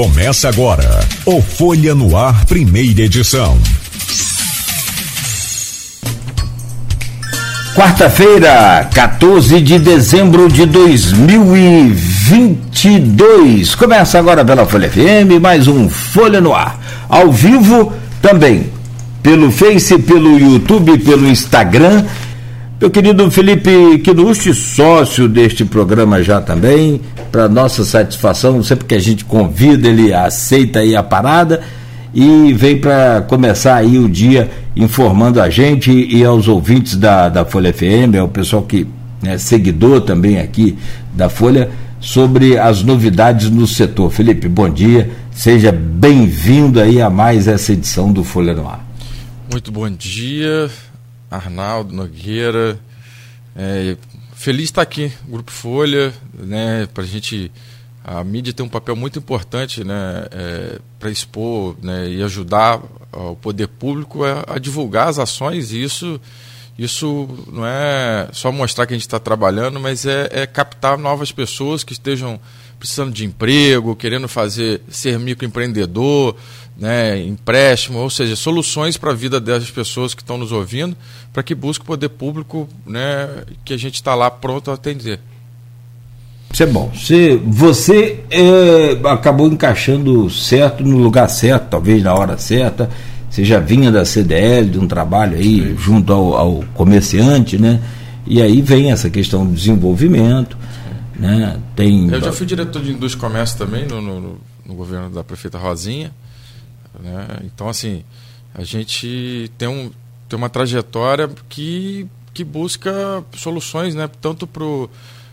Começa agora o Folha no Ar, primeira edição. Quarta-feira, 14 de dezembro de 2022. Começa agora pela Folha FM, mais um Folha no Ar. Ao vivo também, pelo Face, pelo YouTube, pelo Instagram meu querido Felipe Quinucci, sócio deste programa já também, para nossa satisfação, sempre que a gente convida, ele aceita aí a parada e vem para começar aí o dia informando a gente e aos ouvintes da, da Folha FM, é o pessoal que é seguidor também aqui da Folha, sobre as novidades no setor. Felipe, bom dia, seja bem-vindo aí a mais essa edição do Folha no Ar. Muito bom dia, Arnaldo Nogueira. É, feliz estar aqui, Grupo Folha, né, para a gente. A mídia tem um papel muito importante né, é, para expor né, e ajudar o poder público a, a, divulgar as ações, e isso, isso não é só mostrar que a gente está trabalhando, mas é, é captar novas pessoas que estejam precisando de emprego, querendo fazer ser microempreendedor, né, empréstimo, ou seja, soluções para a vida dessas pessoas que estão nos ouvindo, para que busque o poder público né, que a gente está lá pronto a atender. Isso é bom. Você, você é, acabou encaixando certo no lugar certo, talvez na hora certa. Você já vinha da CDL, de um trabalho aí Sim. junto ao, ao comerciante, né? E aí vem essa questão do desenvolvimento. Né? Tem... Eu já fui diretor de indústria e comércio também no, no, no governo da prefeita Rosinha. Né? Então, assim, a gente tem, um, tem uma trajetória que, que busca soluções, né? tanto para o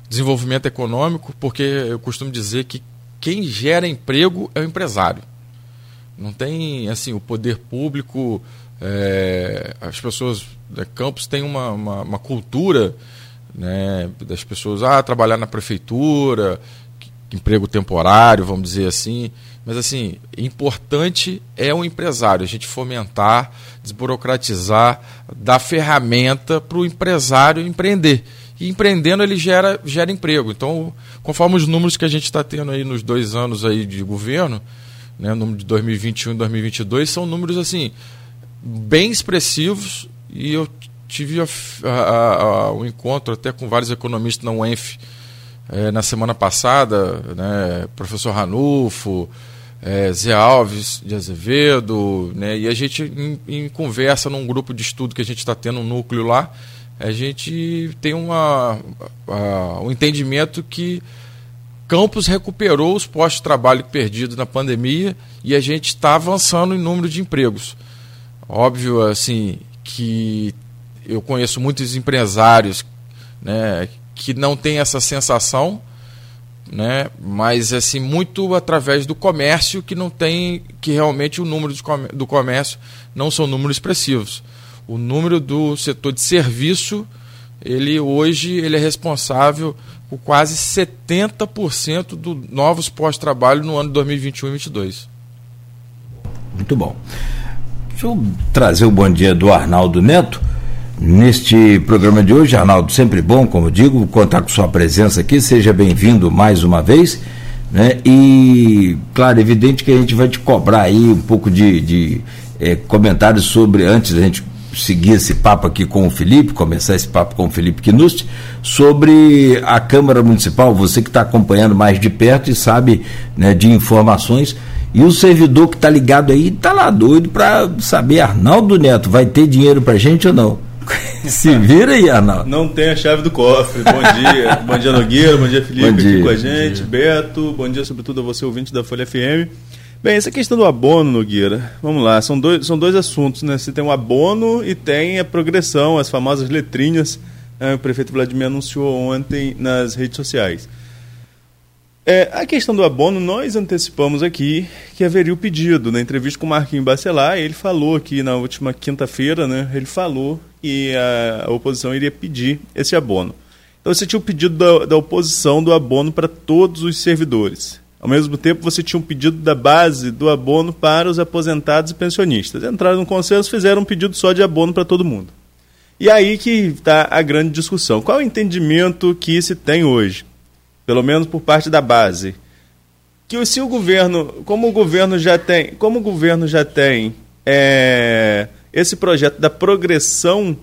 desenvolvimento econômico, porque eu costumo dizer que quem gera emprego é o empresário. Não tem, assim, o poder público, é, as pessoas, né, Campos tem uma, uma, uma cultura né, das pessoas, ah, trabalhar na prefeitura, emprego temporário, vamos dizer assim. Mas assim, importante é o empresário, a gente fomentar, desburocratizar, dar ferramenta para o empresário empreender. E empreendendo ele gera, gera emprego. Então, conforme os números que a gente está tendo aí nos dois anos aí de governo, né, número de 2021 e 2022, são números assim bem expressivos e eu tive o um encontro até com vários economistas na UENF é, na semana passada, né, professor Ranulfo, é, Zé Alves de Azevedo, né, e a gente, em, em, conversa num grupo de estudo que a gente está tendo um núcleo lá, a gente tem uma, um entendimento que Campos recuperou os postos de trabalho perdidos na pandemia e a gente está avançando em número de empregos. Óbvio, assim, que eu conheço muitos empresários né, que não têm essa sensação, né, mas assim muito através do comércio que não tem que realmente o número do comércio não são números expressivos. O número do setor de serviço, ele hoje ele é responsável por quase 70% dos novos pós-trabalho no ano 2021 e 2022. Muito bom. Deixa eu trazer o bom dia do Arnaldo Neto. Neste programa de hoje, Arnaldo, sempre bom, como digo, contar com sua presença aqui, seja bem-vindo mais uma vez. Né? E, claro, evidente que a gente vai te cobrar aí um pouco de, de é, comentários sobre, antes da gente seguir esse papo aqui com o Felipe, começar esse papo com o Felipe Quinust, sobre a Câmara Municipal, você que está acompanhando mais de perto e sabe né, de informações. E o servidor que está ligado aí está lá doido para saber, Arnaldo Neto, vai ter dinheiro para gente ou não? Se vira aí, Arnaldo. Não tem a chave do cofre. Bom dia. bom dia, Nogueira. Bom dia, Felipe, bom dia. aqui com a gente. Bom Beto. Bom dia, sobretudo, a você, ouvinte da Folha FM. Bem, essa questão do abono, Nogueira, vamos lá, são dois, são dois assuntos, né? Você tem o abono e tem a progressão, as famosas letrinhas. Né? O prefeito Vladimir anunciou ontem nas redes sociais. É, a questão do abono, nós antecipamos aqui que haveria o pedido. Na entrevista com o Marquinhos Bacelar, ele falou aqui na última quinta-feira, né, ele falou a, oposição iria pedir esse abono. Então você tinha o pedido da, da oposição do abono para todos os servidores. Ao mesmo tempo, você tinha um pedido da base do abono para os aposentados e pensionistas. Entraram no consenso, fizeram um pedido só de abono para todo mundo. E aí que está a grande discussão. Qual é o entendimento que se tem hoje? pelo menos por parte da base, que se o governo, como o governo já tem, como o governo já tem é, esse projeto da progressão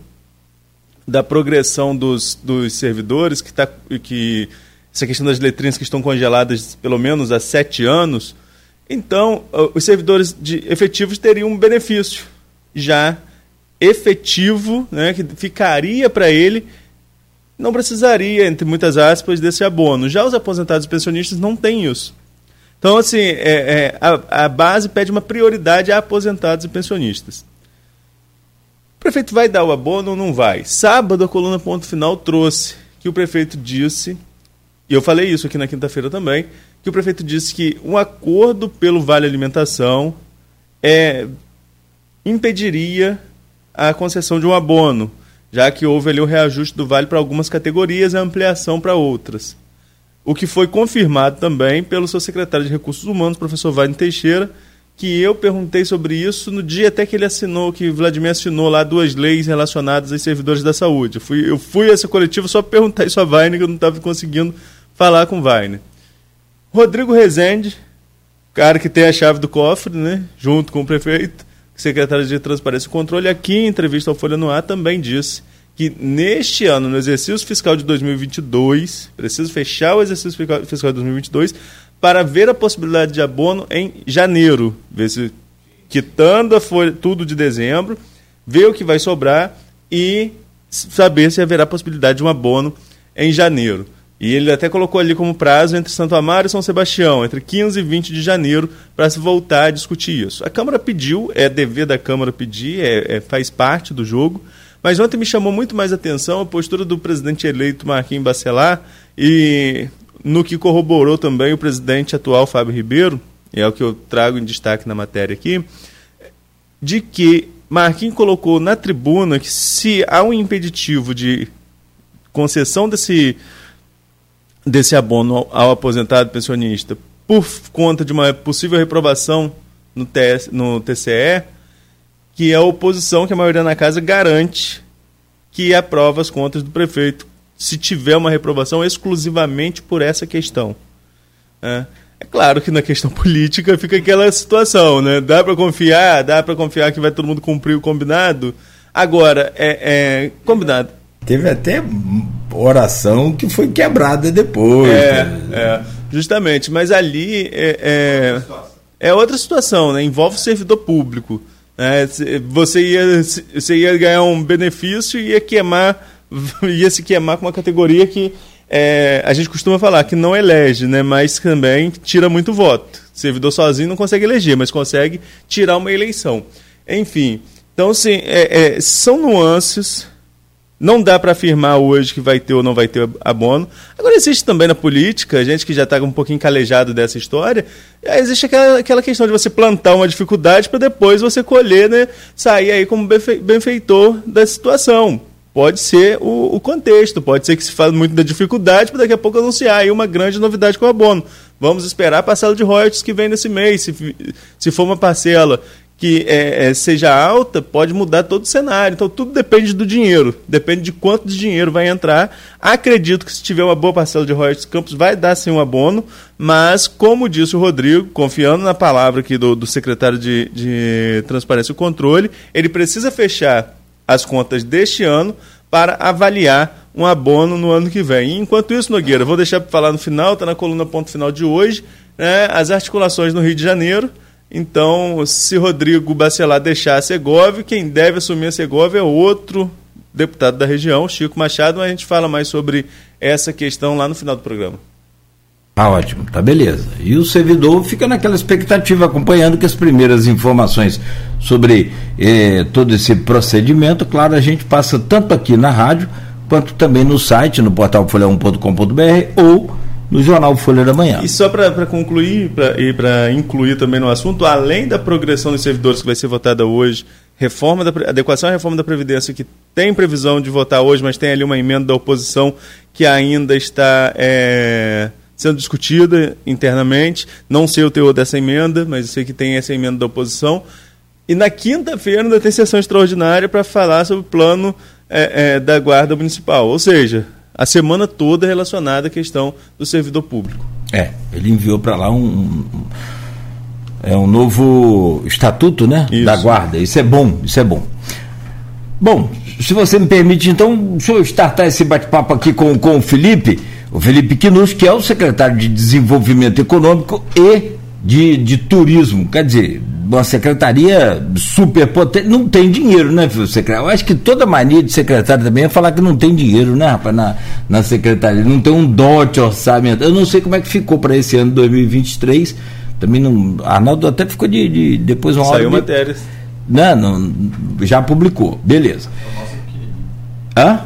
da progressão dos, dos servidores que está que essa questão das letrinhas que estão congeladas pelo menos há sete anos, então os servidores de, efetivos teriam um benefício já efetivo, né, que ficaria para ele, não precisaria, entre muitas aspas, desse abono. Já os aposentados e pensionistas não têm isso. Então, assim, é, é, a, a base pede uma prioridade a aposentados e pensionistas. Prefeito vai dar o abono ou não vai? Sábado, a coluna Ponto Final trouxe que o prefeito disse, e eu falei isso aqui na quinta-feira também, que o prefeito disse que um acordo pelo Vale Alimentação é, impediria a concessão de um abono, já que houve ali o reajuste do Vale para algumas categorias e a ampliação para outras o que foi confirmado também pelo seu secretário de Recursos Humanos, professor Wagner Teixeira, que eu perguntei sobre isso no dia até que ele assinou, que Vladimir assinou lá duas leis relacionadas aos servidores da saúde. Eu fui, eu fui a essa coletiva só perguntar isso a Wagner, que eu não estava conseguindo falar com Wagner. Rodrigo Rezende, cara que tem a chave do cofre, né, junto com o prefeito, secretário de Transparência e Controle, aqui em entrevista ao Folha no Ar também disse que neste ano, no exercício fiscal de 2022, preciso fechar o exercício fiscal de 2022 para ver a possibilidade de abono em janeiro, ver se quitando folha, tudo de dezembro, ver o que vai sobrar e saber se haverá possibilidade de um abono em janeiro. E ele até colocou ali como prazo entre Santo Amaro e São Sebastião, entre 15 e 20 de janeiro, para se voltar a discutir isso. A Câmara pediu, é dever da Câmara pedir, é, é faz parte do jogo, mas ontem me chamou muito mais atenção a postura do presidente eleito Marquinhos Bacelar e no que corroborou também o presidente atual Fábio Ribeiro, e é o que eu trago em destaque na matéria aqui, de que Marquinhos colocou na tribuna que se há um impeditivo de concessão desse, desse abono ao aposentado pensionista por conta de uma possível reprovação no, TS, no TCE, que é a oposição, que a maioria na casa garante que aprova as contas do prefeito, se tiver uma reprovação exclusivamente por essa questão. É, é claro que na questão política fica aquela situação, né? Dá para confiar, dá para confiar que vai todo mundo cumprir o combinado. Agora, é, é combinado. Teve até oração que foi quebrada depois. É, né? é justamente. Mas ali é, é, é outra situação, né? Envolve o servidor público. É, você, ia, você ia ganhar um benefício e ia queimar, ia se queimar com uma categoria que é, a gente costuma falar que não elege, né, mas também tira muito voto. Servidor sozinho não consegue eleger, mas consegue tirar uma eleição. Enfim, então, assim, é, é são nuances não dá para afirmar hoje que vai ter ou não vai ter abono. Agora, existe também na política, gente que já está um pouquinho calejado dessa história, existe aquela, aquela questão de você plantar uma dificuldade para depois você colher, né, sair aí como benfeitor da situação. Pode ser o, o, contexto, pode ser que se fale muito da dificuldade para daqui a pouco anunciar aí uma grande novidade com o abono. Vamos esperar a parcela de royalties que vem nesse mês. Se, se for uma parcela que é, é, seja alta, pode mudar todo o cenário. Então tudo depende do dinheiro, depende de quanto de dinheiro vai entrar. Acredito que se tiver uma boa parcela de royalties campos vai dar sim um abono, mas como disse o Rodrigo, confiando na palavra aqui do, do secretário de, de Transparência e Controle, ele precisa fechar as contas deste ano para avaliar um abono no ano que vem. E enquanto isso, Nogueira, vou deixar para falar no final, está na coluna ponto final de hoje, né, as articulações no Rio de Janeiro então, se Rodrigo Bacelar deixar a Segovia, quem deve assumir a Segovia é outro deputado da região, Chico Machado, mas a gente fala mais sobre essa questão lá no final do programa. Ah, ótimo, tá beleza. E o servidor fica naquela expectativa, acompanhando que as primeiras informações sobre eh, todo esse procedimento, claro, a gente passa tanto aqui na rádio, quanto também no site, no portal folha1.com.br ou no jornal Folha da Manhã. E só para concluir pra, e para incluir também no assunto, além da progressão dos servidores que vai ser votada hoje, reforma da adequação à reforma da Previdência, que tem previsão de votar hoje, mas tem ali uma emenda da oposição que ainda está é, sendo discutida internamente. Não sei o teor dessa emenda, mas eu sei que tem essa emenda da oposição. E na quinta-feira ainda tem sessão extraordinária para falar sobre o plano é, é, da Guarda Municipal. Ou seja, a semana toda relacionada à questão do servidor público. É, ele enviou para lá um, um, é um novo estatuto, né, isso. da guarda. Isso é bom, isso é bom. Bom, se você me permite, então, deixa eu startar esse bate-papo aqui com, com o Felipe, o Felipe Quinus, que é o secretário de Desenvolvimento Econômico e de, de Turismo. Quer dizer, uma secretaria super potente. Não tem dinheiro, né, secretário? Eu acho que toda mania de secretário também é falar que não tem dinheiro, né, rapaz, na, na secretaria. Não tem um dote orçamento. Eu não sei como é que ficou para esse ano 2023. Também não. Arnaldo até ficou de. de depois uma Saiu matérias. Não, não, já publicou. Beleza. Hã?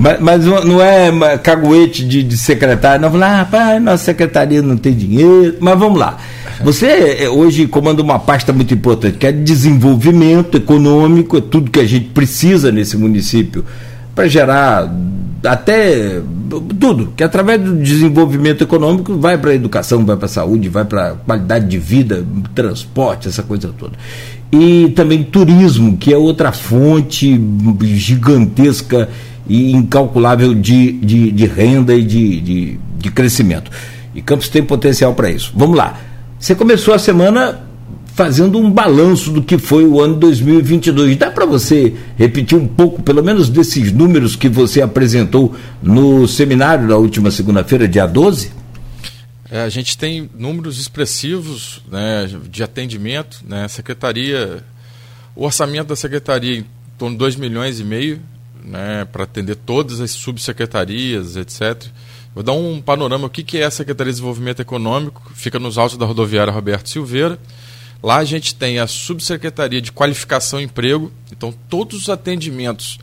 Mas, mas não é caguete de, de secretário, não. Falar, ah, rapaz, nossa secretaria não tem dinheiro. Mas vamos lá. Você é, hoje comanda uma pasta muito importante, que é desenvolvimento econômico, é tudo que a gente precisa nesse município para gerar até tudo, que através do desenvolvimento econômico vai para a educação, vai para a saúde, vai para a qualidade de vida, transporte, essa coisa toda. E também turismo, que é outra fonte gigantesca e incalculável de, de, de renda e de, de, de crescimento. E Campos tem potencial para isso. Vamos lá. Você começou a semana fazendo um balanço do que foi o ano 2022. Dá para você repetir um pouco, pelo menos, desses números que você apresentou no seminário da última segunda-feira, dia 12? É, a gente tem números expressivos né, de atendimento. Né, secretaria, o orçamento da secretaria em torno de 2 milhões e meio né, para atender todas as subsecretarias, etc. Vou dar um panorama o que, é a Secretaria de Desenvolvimento Econômico, fica nos altos da rodoviária Roberto Silveira. Lá a gente tem a Subsecretaria de Qualificação e Emprego, então todos os atendimentos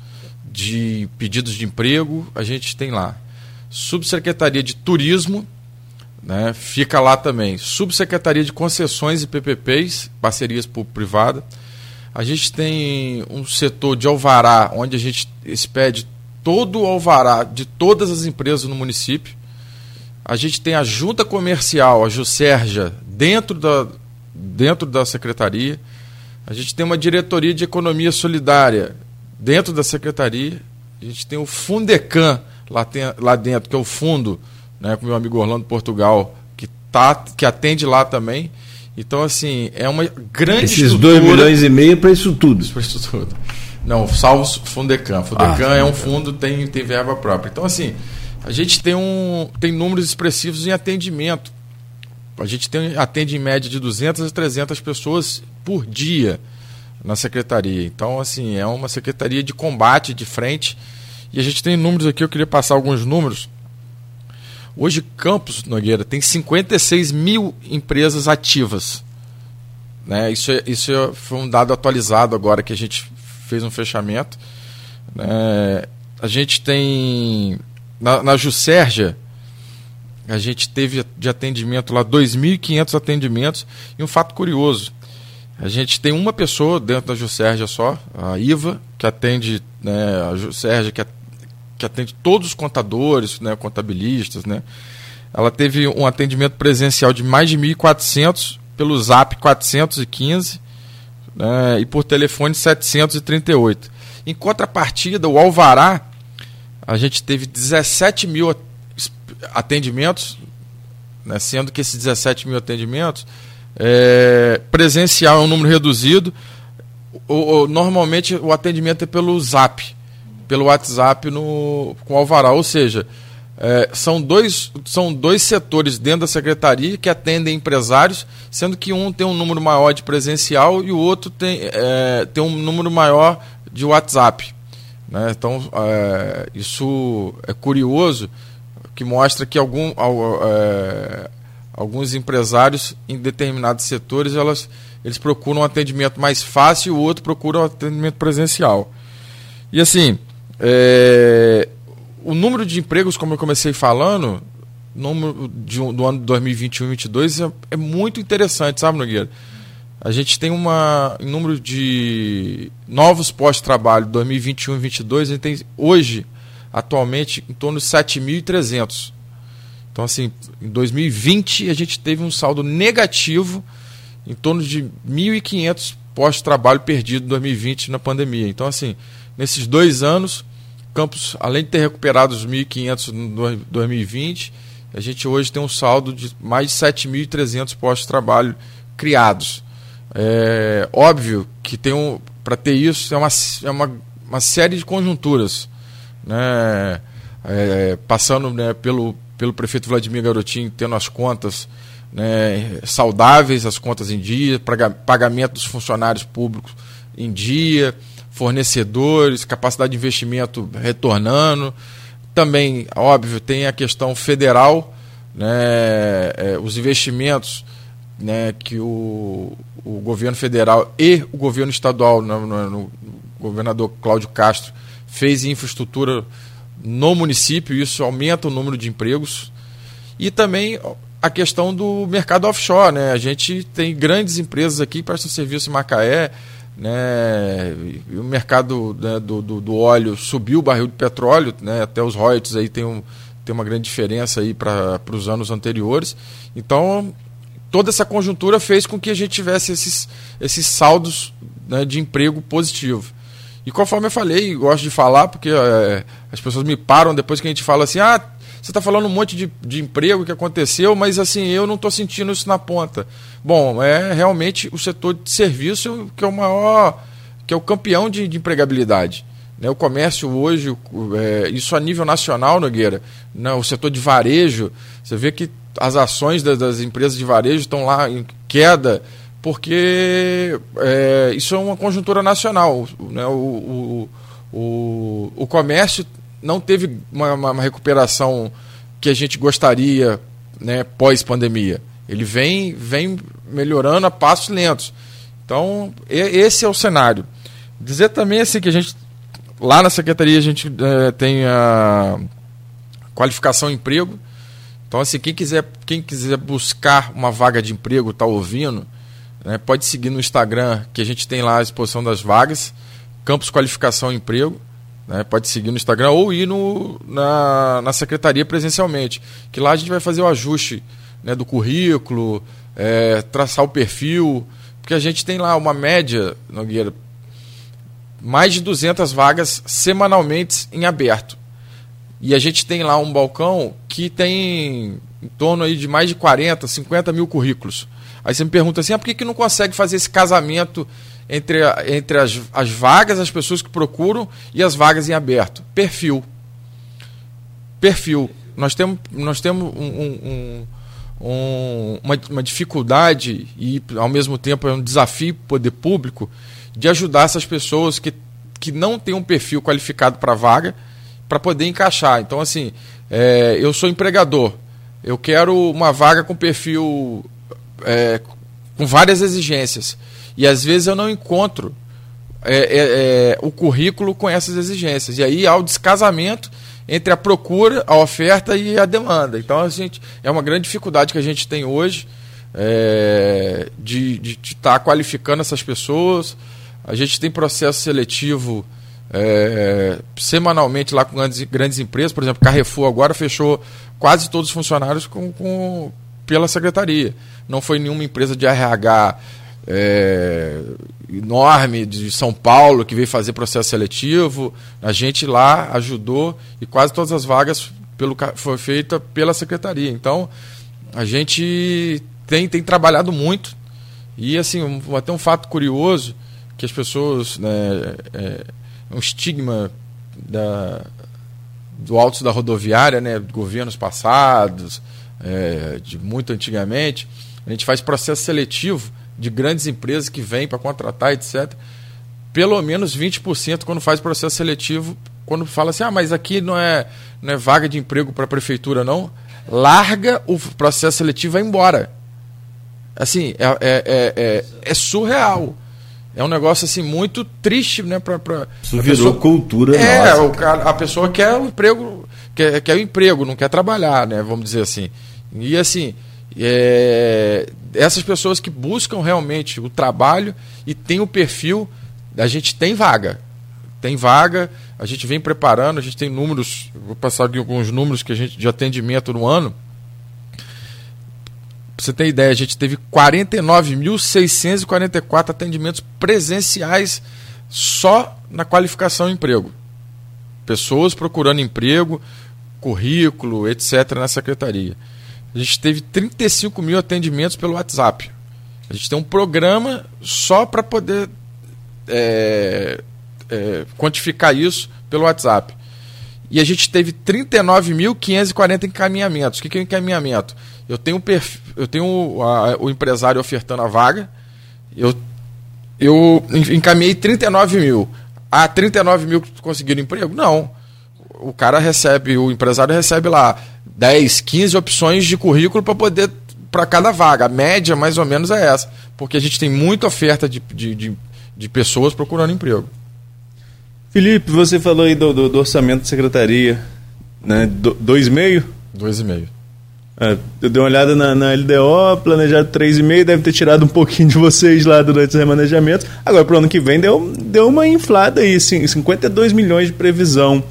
de pedidos de emprego a gente tem lá. Subsecretaria de Turismo, né, fica lá também. Subsecretaria de Concessões e PPPs, parcerias público-privada. A gente tem um setor de alvará, onde a gente expede todo o alvará de todas as empresas no município. A gente tem a junta comercial, a Juscerja, dentro da, dentro da secretaria. A gente tem uma diretoria de economia solidária dentro da secretaria. A gente tem o Fundecan lá, tem, lá dentro, que é o fundo, né, com meu amigo Orlando Portugal, que, tá, que atende lá também. Então, assim, é uma grande Esses 2 milhões e meio para isso tudo. Para isso tudo. Não, salvo Fundecan. Fundecan ah, é um fundo, tem, tem verba própria. Então, assim, a gente tem, um, tem números expressivos em atendimento. A gente tem, atende em média de 200 a 300 pessoas por dia na secretaria. Então, assim, é uma secretaria de combate, de frente. E a gente tem números aqui, eu queria passar alguns números. Hoje, Campos Nogueira tem 56 mil empresas ativas. Né? Isso, é, isso é, foi um dado atualizado agora que a gente fez um fechamento. É, a gente tem na, na Juscerja, a gente teve de atendimento lá 2.500 atendimentos e um fato curioso, a gente tem uma pessoa dentro da Juscerja só, a Iva, que atende né, a Juscerja, que, que atende todos os contadores, né, contabilistas, né? Ela teve um atendimento presencial de mais de 1.400 pelo Zap 415 né, e por telefone 738. Em contrapartida, o Alvará, a gente teve 17 mil atendimentos, né, sendo que esses 17 mil atendimentos, é, presencial é um número reduzido. O, o, normalmente o atendimento é pelo Zap, pelo WhatsApp no, com o Alvará, ou seja, é, são, dois, são dois setores dentro da secretaria que atendem empresários, sendo que um tem um número maior de presencial e o outro tem, é, tem um número maior de WhatsApp. Né? Então, é, isso é curioso, que mostra que algum, é, alguns empresários em determinados setores elas, eles procuram um atendimento mais fácil e o outro procura um atendimento presencial. E assim, é, o número de empregos, como eu comecei falando, número de, do ano 2021 e 2022 é, é muito interessante, sabe, Nogueira? A gente tem um número de novos postos de trabalho 2021 e 2022, a gente tem hoje, atualmente, em torno de 7.300. Então, assim, em 2020 a gente teve um saldo negativo em torno de 1.500 postos de trabalho perdidos em 2020 na pandemia. Então, assim, nesses dois anos, Campos, além de ter recuperado os 1.500 no 2020, A gente hoje tem um saldo de mais de 7.300 postos de trabalho criados. É óbvio que tem um, para ter isso é uma, é uma, uma série de conjunturas, né? É, passando né, pelo, pelo prefeito Vladimir Garotinho tendo as contas né, saudáveis, as contas em dia, pagamento dos funcionários públicos em dia, fornecedores, capacidade de investimento retornando. Também, óbvio, tem a questão federal, né, é, os investimentos né, que o, o governo federal e o governo estadual, no, no, no governador Cláudio Castro, fez em infraestrutura no município, isso aumenta o número de empregos. E também a questão do mercado offshore. Né? A gente tem grandes empresas aqui prestam serviço em Macaé, né? o mercado né, do, do, do, óleo subiu o barril de petróleo, né? até os royalties aí tem, um, tem uma grande diferença aí para os anos anteriores. Então, toda essa conjuntura fez com que a gente tivesse esses, esses saldos né, de emprego positivo. E conforme eu falei, gosto de falar, porque é, as pessoas me param depois que a gente fala assim, ah, você está falando um monte de, de emprego que aconteceu, mas assim, eu não estou sentindo isso na ponta. Bom, é realmente o setor de serviço que é o maior, que é o campeão de, de empregabilidade. Né? O comércio hoje, é, isso a nível nacional, Nogueira, né? o setor de varejo, você vê que as ações das, das empresas de varejo estão lá em queda porque é, isso é uma conjuntura nacional. Né? O, o, o, o comércio não teve uma, uma, recuperação que a gente gostaria né, pós-pandemia. Ele vem, vem melhorando a passos lentos. Então, esse é o cenário. Dizer também assim que a gente, lá na secretaria, a gente é, tem a qualificação emprego. Então, assim, quem quiser, quem quiser buscar uma vaga de emprego, está ouvindo, né? Pode seguir no Instagram, que a gente tem lá a exposição das vagas, Campus Qualificação Emprego. Né? Pode seguir no Instagram ou ir no, na, na secretaria presencialmente, que lá a gente vai fazer o ajuste né, do currículo, é, traçar o perfil, porque a gente tem lá uma média, Nogueira, mais de 200 vagas semanalmente em aberto. E a gente tem lá um balcão que tem em torno aí de mais de 40, 50 mil currículos. Aí você me pergunta assim, ah, por que, que não consegue fazer esse casamento entre, entre as, as vagas, as pessoas que procuram e as vagas em aberto? Perfil. Perfil. Nós temos, nós temos um, um, um, uma, uma dificuldade e, ao mesmo tempo, é um desafio para o poder público de ajudar essas pessoas que, que não têm um perfil qualificado para vaga para poder encaixar. Então, assim, é, eu sou empregador, eu quero uma vaga com perfil é, com várias exigências. E às vezes eu não encontro é, é, é, o currículo com essas exigências. E aí há o descasamento entre a procura, a oferta e a demanda. Então a gente é uma grande dificuldade que a gente tem hoje é, de estar tá qualificando essas pessoas. A gente tem processo seletivo é, semanalmente lá com grandes, grandes empresas. Por exemplo, Carrefour agora fechou quase todos os funcionários com, com pela secretaria. Não foi nenhuma empresa de RH é, enorme de São Paulo que veio fazer processo seletivo. A gente lá ajudou e quase todas as vagas pelo, foi feita pela secretaria. Então, a gente tem, tem trabalhado muito. E, assim, um, até um fato curioso, que as pessoas... Né, é, um estigma da, do alto da rodoviária, né, governos passados, é, de muito antigamente, a gente faz processo seletivo de grandes empresas que vêm para contratar, etc. Pelo menos 20% quando faz processo seletivo, quando fala assim, ah, mas aqui não é, não é vaga de emprego para a prefeitura, não, larga o processo seletivo e vai embora. Assim, é, é, é, é, é surreal é um negócio assim muito triste, né? Pra, pra, Isso virou pessoa, cultura. É, nossa, o cara, a pessoa quer o emprego, quer, quer o emprego, não quer trabalhar, né? Vamos dizer assim. E assim, é, essas pessoas que buscam realmente o trabalho e tem o perfil, a gente tem vaga. Tem vaga, a gente vem preparando, a gente tem números, vou passar aqui alguns números que a gente de atendimento no ano Pra você ter ideia, a gente teve 49.644 atendimentos presenciais só na qualificação emprego. Pessoas procurando emprego, currículo, etc., na secretaria. A gente teve 35 mil atendimentos pelo WhatsApp. A gente tem um programa só para poder é, é, quantificar isso pelo WhatsApp. E a gente teve 39.540 encaminhamentos. O que, é encaminhamento? Eu tenho, perf... eu tenho a, o empresário ofertando a vaga, eu, eu encaminhei 39 mil. Ah, 39 mil conseguiram emprego? Não. O cara recebe, o empresário recebe lá 10, 15 opções de currículo para poder para cada vaga. A média, mais ou menos, é essa. Porque a gente tem muita oferta de, de, de, de pessoas procurando emprego. Felipe, você falou aí do, do, do orçamento da secretaria, né? Do, dois e meio? Dois e meio. É, eu dei uma olhada na, na LDO, planejado 3,5, deve ter tirado um pouquinho de vocês lá durante os remanejamentos. Agora, para o ano que vem, deu, deu uma inflada aí, 52 milhões de previsão.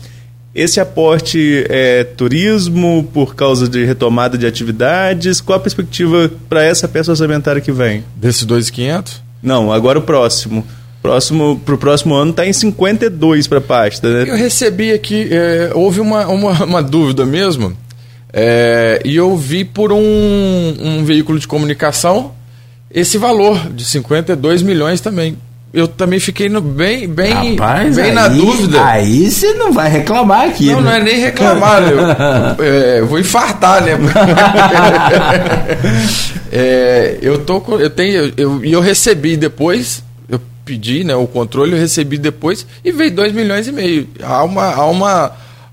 Esse aporte é turismo por causa de retomada de atividades? Qual a perspectiva para essa peça orçamentária que vem? Desse 2,500? Não, agora o próximo. Próximo, para o próximo ano está em 52 para a pasta. Né? Eu recebi aqui, é, houve uma, uma, uma dúvida mesmo é, e eu vi por um, um veículo de comunicação esse valor de 52 milhões também eu também fiquei no, bem, bem, Rapaz, bem aí, na dúvida. Aí você não vai reclamar aqui. Não, né? não é nem reclamar. eu, é, vou infartar, né? é, eu tô eu tenho, eu, e eu recebi depois, eu pedi, né, o controle, eu recebi depois e veio 2 milhões e meio. Há uma, há uma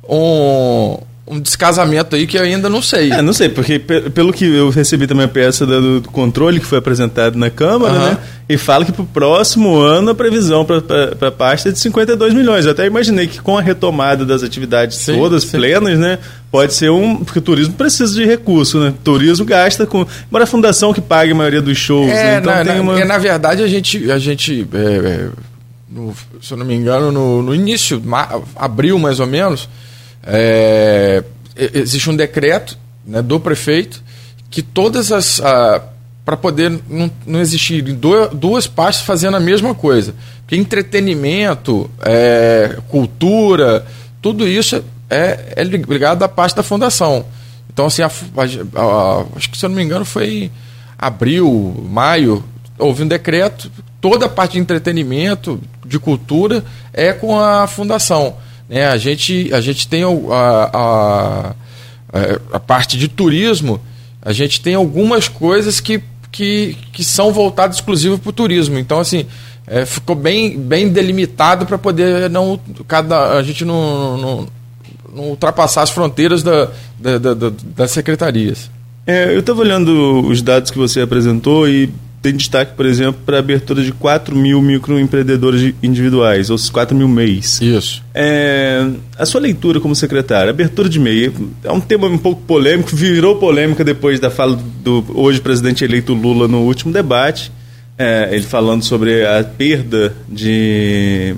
um, um descasamento aí que eu ainda não sei. É, não sei, porque pelo que eu recebi também a peça do, do controle que foi apresentado na Câmara, uhum. né? E fala que para o próximo ano a previsão para a pasta é de 52 milhões. Eu até imaginei que com a retomada das atividades sim, todas sim. plenas, né? Pode ser um. Porque o turismo precisa de recurso, né? O turismo gasta com. Embora a fundação que pague a maioria dos shows. É, né? então na, tem uma... é, na verdade, a gente. A gente é, é, no, se eu não me engano, no, no início, abril mais ou menos é, existe um decreto né, do prefeito que todas as. para poder não, não existir duas, duas partes fazendo a mesma coisa. Porque entretenimento, é, cultura, tudo isso é, é ligado à parte da fundação. Então, assim, a, a, a, acho que se eu não me engano foi abril, maio, houve um decreto, toda a parte de entretenimento, de cultura, é com a fundação. Né? A, gente, a gente tem a, a, a, parte de turismo, a gente tem algumas coisas que, que, que são voltadas exclusivas para o turismo. Então, assim, é, ficou bem, bem delimitado para poder não cada a gente não, não, não ultrapassar as fronteiras da, da, da, das secretarias. É, eu estava olhando os dados que você apresentou e tem destaque, por exemplo, para a abertura de 4 mil microempreendedores individuais, ou 4 mil MEIs. Isso. É, a sua leitura como secretário, abertura de MEI, é um tema um pouco polêmico, virou polêmica depois da fala do hoje presidente eleito Lula no último debate, é, ele falando sobre a perda de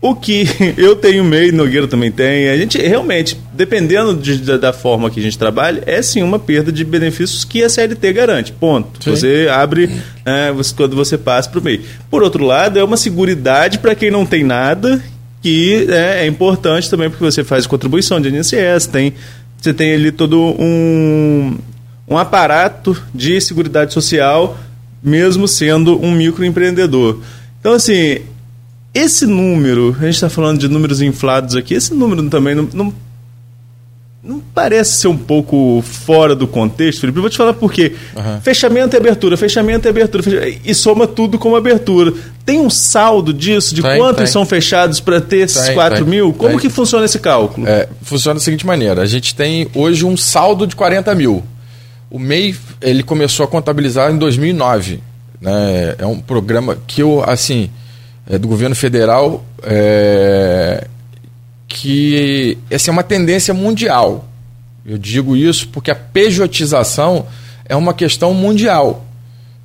o que eu tenho meio, Nogueira também tem. A gente realmente, dependendo de, da, da, forma que a gente trabalha, é sim uma perda de benefícios que a CLT garante. Ponto. Sim. Você abre é, você, quando você passa para o meio. Por outro lado, é uma seguridade para quem não tem nada, que é, é, importante também porque você faz contribuição de INSS, tem, você tem ali todo um, um aparato de seguridade social, mesmo sendo um microempreendedor. Então, assim, esse número, a gente está falando de números inflados aqui, esse número também não, não, não, parece ser um pouco fora do contexto, Felipe? Eu vou te falar por quê. Uhum. Fechamento e abertura, fechamento e abertura, fechamento, e soma tudo como abertura. Tem um saldo disso, de tem, quantos tem. são fechados para ter esses tem, 4 mil? Como que funciona esse cálculo? É, funciona da seguinte maneira: a gente tem hoje um saldo de 40 mil. O MEI ele começou a contabilizar em 2009. Né? É um programa que eu, assim é, do governo federal é, que essa é uma tendência mundial. Eu digo isso porque a pejotização é uma questão mundial.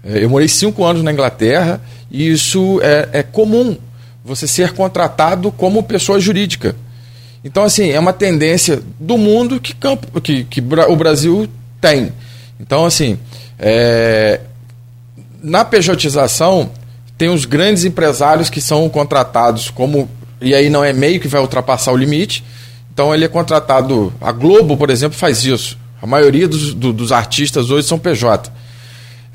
É, eu morei cinco anos na Inglaterra e isso é, é comum, você ser contratado como pessoa jurídica. Então, assim, é uma tendência do mundo que, campo, que, que o Brasil tem. Então, assim, é, na pejotização, tem os grandes empresários que são contratados como. E aí não é meio que vai ultrapassar o limite. Então, ele é contratado. A Globo, por exemplo, faz isso. A maioria dos, do, dos artistas hoje são PJ.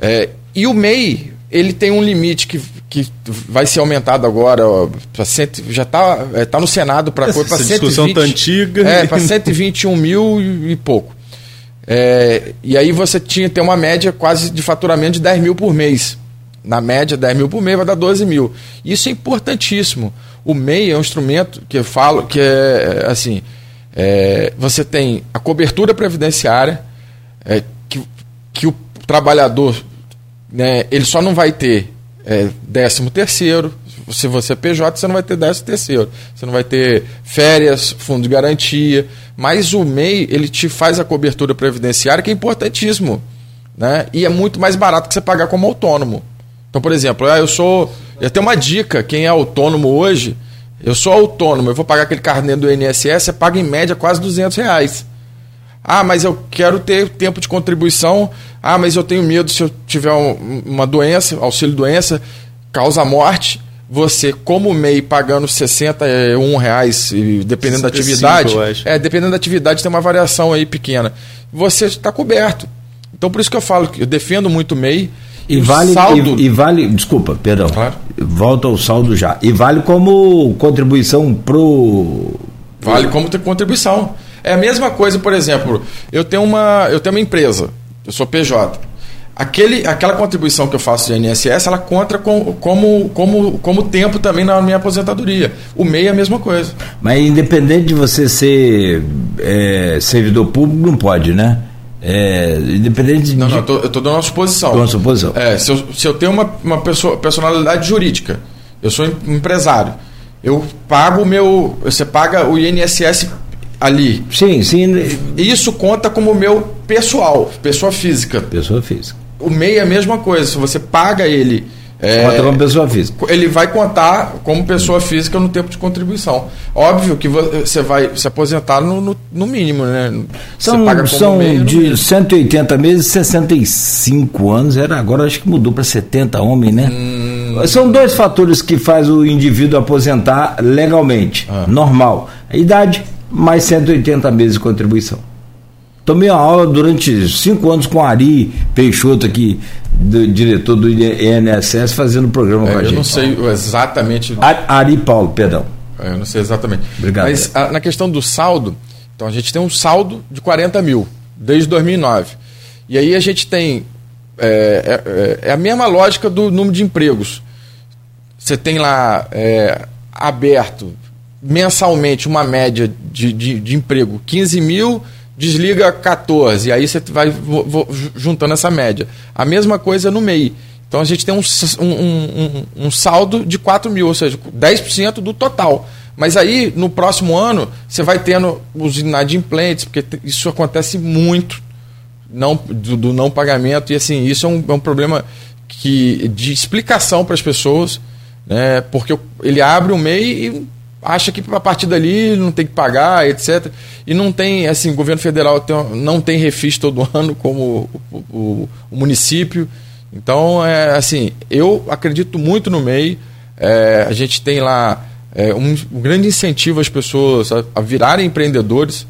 É, e o MEI, ele tem um limite que, que vai ser aumentado agora para já está é, tá no Senado para coisa para 120 discussão tá antiga é para 121 mil e, e pouco é, e aí você tinha ter uma média quase de faturamento de 10 mil por mês na média 10 mil por mês vai dar 12 mil. Isso é importantíssimo. O MEI é um instrumento que eu falo que é, é assim é, você tem a cobertura previdenciária é, que, que o trabalhador né, ele só não vai ter é, décimo terceiro, se você é PJ, você não vai ter décimo terceiro, você não vai ter férias, fundo de garantia, mas o MEI, ele te faz a cobertura previdenciária, que é importantíssimo, né? e é muito mais barato que você pagar como autônomo. Então, por exemplo, ah, eu sou, eu tenho uma dica, quem é autônomo hoje, eu sou autônomo, eu vou pagar aquele carnê do INSS, você paga em média quase 200 reais. Ah, mas eu quero ter tempo de contribuição. Ah, mas eu tenho medo se eu tiver um, uma doença, auxílio doença, causa morte. Você, como MEI, pagando 61 reais, dependendo da atividade. É, dependendo da atividade, tem uma variação aí pequena. Você está coberto. Então, por isso que eu falo que eu defendo muito o MEI. E vale, saldo... e, e, vale, desculpa, perdão. Claro. Volta ao saldo já. E vale como contribuição pro. Vale como contribuição. É a mesma coisa, por exemplo, eu tenho uma, eu tenho uma empresa, eu sou PJ. Aquele, aquela contribuição que eu faço de INSS, ela conta com, como, como, como tempo também na minha aposentadoria. O MEI é a mesma coisa. Mas independente de você ser é, servidor público, não pode, né? É, independente de. Não, não, eu estou dando uma suposição. Uma suposição. É, se, eu, se eu tenho uma, uma pessoa, personalidade jurídica, eu sou empresário, eu pago o meu. Você paga o INSS ali. Sim, sim. Isso conta como meu pessoal, pessoa física. Pessoa física. O MEI é a mesma coisa, se você paga ele. É, conta como pessoa física. Ele vai contar como pessoa física no tempo de contribuição. Óbvio que você vai se aposentar no, no, no mínimo, né? São, são MEI, de 180 meses, 65 anos, era agora acho que mudou para 70 homem, né? Hum... São dois fatores que faz o indivíduo aposentar legalmente, ah. normal. A idade mais 180 meses de contribuição. Tomei uma aula durante cinco anos com Ari Peixoto aqui, do, diretor do INSS, fazendo programa é, com a eu gente. Eu não sei exatamente. Ari Paulo, perdão. É, eu não sei exatamente. Obrigado. Mas a, na questão do saldo, então a gente tem um saldo de 40 mil desde 2009. E aí a gente tem. É, é, é a mesma lógica do número de empregos. Você tem lá é, aberto mensalmente uma média de, de, de, emprego 15 mil, desliga 14, e aí você vai juntando essa média. A mesma coisa no MEI. Então a gente tem um, um, um, um saldo de 4 mil, ou seja, 10% do total. Mas aí, no próximo ano, você vai tendo os inadimplentes, porque isso acontece muito não, do, do não pagamento, e assim, isso é um, é um problema que, de explicação para as pessoas, né, porque ele abre o MEI e acha que a partir dali não tem que pagar, etc. E não tem, assim, o governo federal tem, não tem refis todo ano como o, o, o, município. Então, é, assim, eu acredito muito no MEI. É, a gente tem lá é, um, um, grande incentivo às pessoas a, a, virarem empreendedores.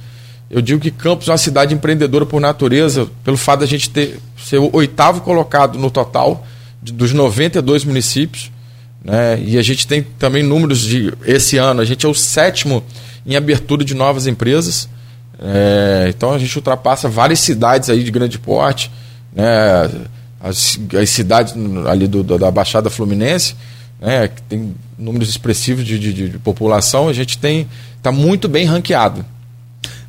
Eu digo que Campos é uma cidade empreendedora por natureza, pelo fato da gente ter ser o oitavo colocado no total de, dos 92 municípios. Né? E a gente tem também números de esse ano, a gente é o sétimo em abertura de novas empresas. É, então a gente ultrapassa várias cidades aí de grande porte, né? as, as cidades ali do, da Baixada Fluminense, né? que tem números expressivos de, de, de população, a gente tem está muito bem ranqueado.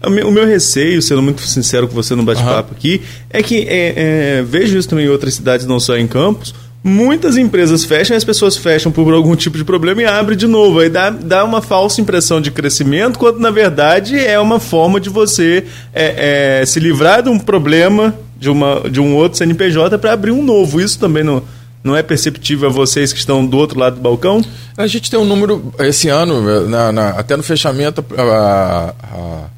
O meu receio, sendo muito sincero com você no bate-papo uhum. aqui, é que é, é, vejo isso também em outras cidades, não só em Campos, muitas empresas fecham as pessoas fecham por algum tipo de problema e abrem de novo. Aí dá, dá uma falsa impressão de crescimento, quando na verdade é uma forma de você é, é, se livrar de um problema de, uma, de um outro CNPJ para abrir um novo. Isso também não, não é perceptível a vocês que estão do outro lado do balcão? A gente tem um número, esse ano, na, na, até no fechamento, a, a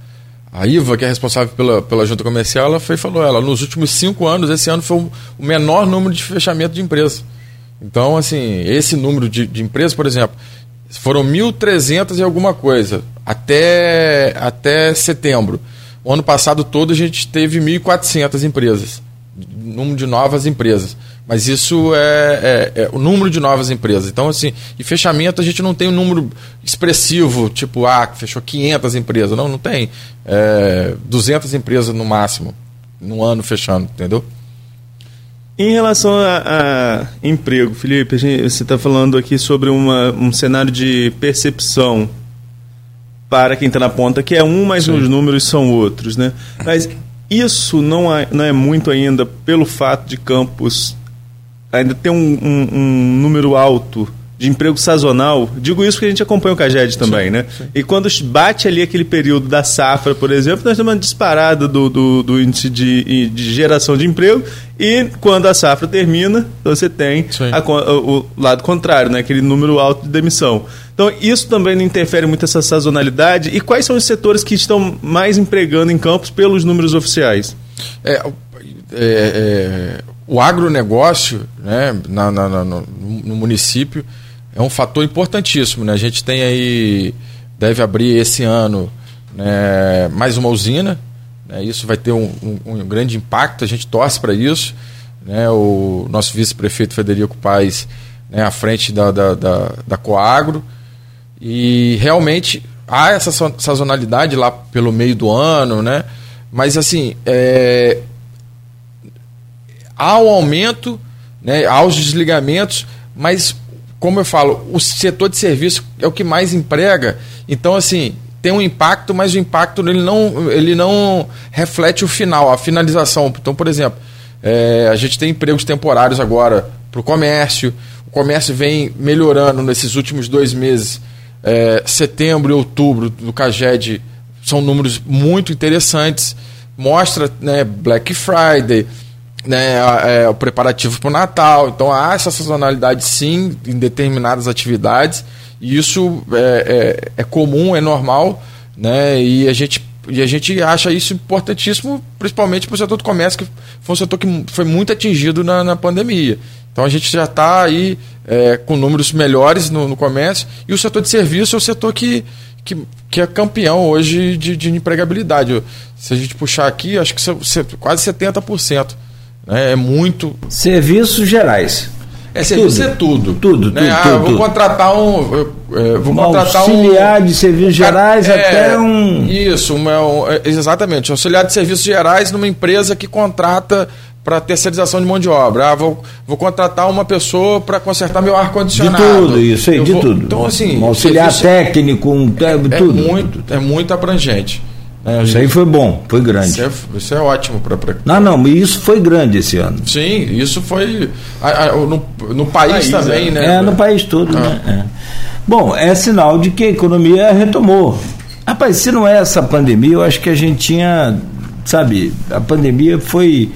a IVA, que é responsável pela, pela junta comercial, ela foi falou, ela, nos últimos cinco anos, esse ano foi o menor número de fechamento de empresas. Então, assim, esse número de, de empresas, por exemplo, Foram 1.300 e alguma coisa até, até setembro. O ano passado todo a gente teve 1.400 empresas, número de novas empresas. Mas isso é, é, é, o número de novas empresas. Então, assim, e fechamento a gente não tem um número expressivo, tipo, ah, fechou 500 empresas. Não, não tem. É, 200 empresas no máximo, no ano fechando, entendeu? Em relação a, a emprego, Felipe, gente, você está falando aqui sobre uma, um cenário de percepção para quem está na ponta, que é um, mas Sim. os números são outros. Né? Mas isso não é, não é muito ainda pelo fato de Campos ainda ter um, um, um número alto de emprego sazonal, digo isso porque a gente acompanha o Caged também, sim, né? Sim. E quando bate ali aquele período da safra, por exemplo, nós temos uma disparada do, do, do índice de, de, geração de emprego e quando a safra termina, você tem a, o, o, lado contrário, né? aquele número alto de demissão. Então, isso também não interfere muito essa sazonalidade. E quais são os setores que estão mais empregando em campos pelos números oficiais? É, é, é, o agronegócio né, na, na, na, no, no município é um fator importantíssimo. Né? A gente tem aí, deve abrir esse ano né, mais uma usina. Né? Isso vai ter um, um, um, grande impacto, a gente torce para isso. Né? O nosso vice-prefeito Federico Paes né, à frente da, da, da, da Coagro. E realmente há essa sazonalidade lá pelo meio do ano, né? Mas assim, é... há um aumento, né? há os desligamentos, mas como eu falo, o setor de serviço é o que mais emprega. Então, assim, tem um impacto, mas o impacto ele não, ele não reflete o final, a finalização. Então, por exemplo, é, a gente tem empregos temporários agora para o comércio. O comércio vem melhorando nesses últimos dois meses. É, setembro e outubro do CAGED são números muito interessantes. Mostra né, Black Friday, né, é, o preparativo para o Natal. Então há essa sazonalidade sim em determinadas atividades. E isso é, é, é, comum, é normal, né? E a gente e a gente acha isso importantíssimo, principalmente para o setor do comércio, que foi um setor que foi muito atingido na, na pandemia. Então a gente já está aí é, com números melhores no, no, comércio e o setor de serviço é o setor que, que, que é campeão hoje de, de empregabilidade. Se a gente puxar aqui, acho que quase 70%. É, é muito. Serviços gerais. É serviço tudo. é tudo. Tudo, né? tudo, ah, tudo, vou contratar um. Eu, é, vou um contratar auxiliar um. de serviços gerais é, até um. Isso, uma, um, é, exatamente. Auxiliar de serviços gerais numa empresa que contrata para terceirização de mão de obra. Ah, vou, vou contratar uma pessoa para consertar meu ar-condicionado. De tudo, isso aí, eu de vou, tudo. Então, assim. Um auxiliar técnico, um, é, tudo. É muito, é muito abrangente. É, isso aí foi bom, foi grande. Isso é, isso é ótimo para. Pra... Não, não, isso foi grande esse ano. Sim, isso foi. A, a, no, no país, país também, é. né? É, no país todo, ah. né? É. Bom, é sinal de que a economia retomou. Rapaz, se não é essa pandemia, eu acho que a gente tinha. Sabe, a pandemia foi.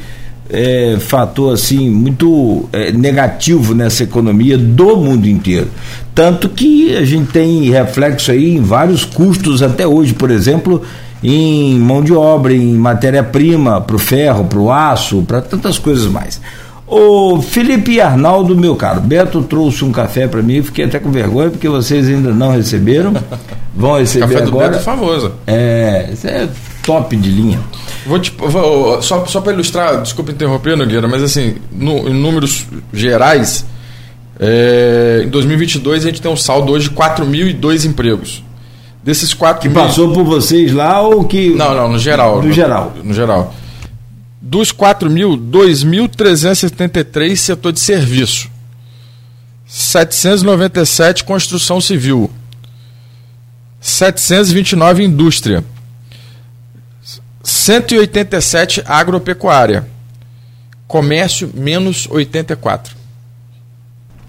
É, fator assim muito é, negativo nessa economia do mundo inteiro tanto que a gente tem reflexo aí em vários custos até hoje por exemplo em mão de obra, em matéria-prima, para o ferro, para o aço, para tantas coisas mais. O Felipe Arnaldo, meu caro, Beto trouxe um café para mim, fiquei até com vergonha porque vocês ainda não receberam. Vão receber café agora. Café do Beto é famoso. É, isso é top de linha. Vou, te, vou só só para ilustrar, desculpa interromper, Nogueira, mas assim, no, em números gerais, é, em 2022 a gente tem um saldo hoje de 4.002 empregos. Desses quatro que mil... passou por vocês lá ou que não não no geral. No, no geral. No geral. Dos 4 mil 2.373 setor de serviço. 797 construção civil. 729 indústria. 187 agropecuária. Comércio menos 84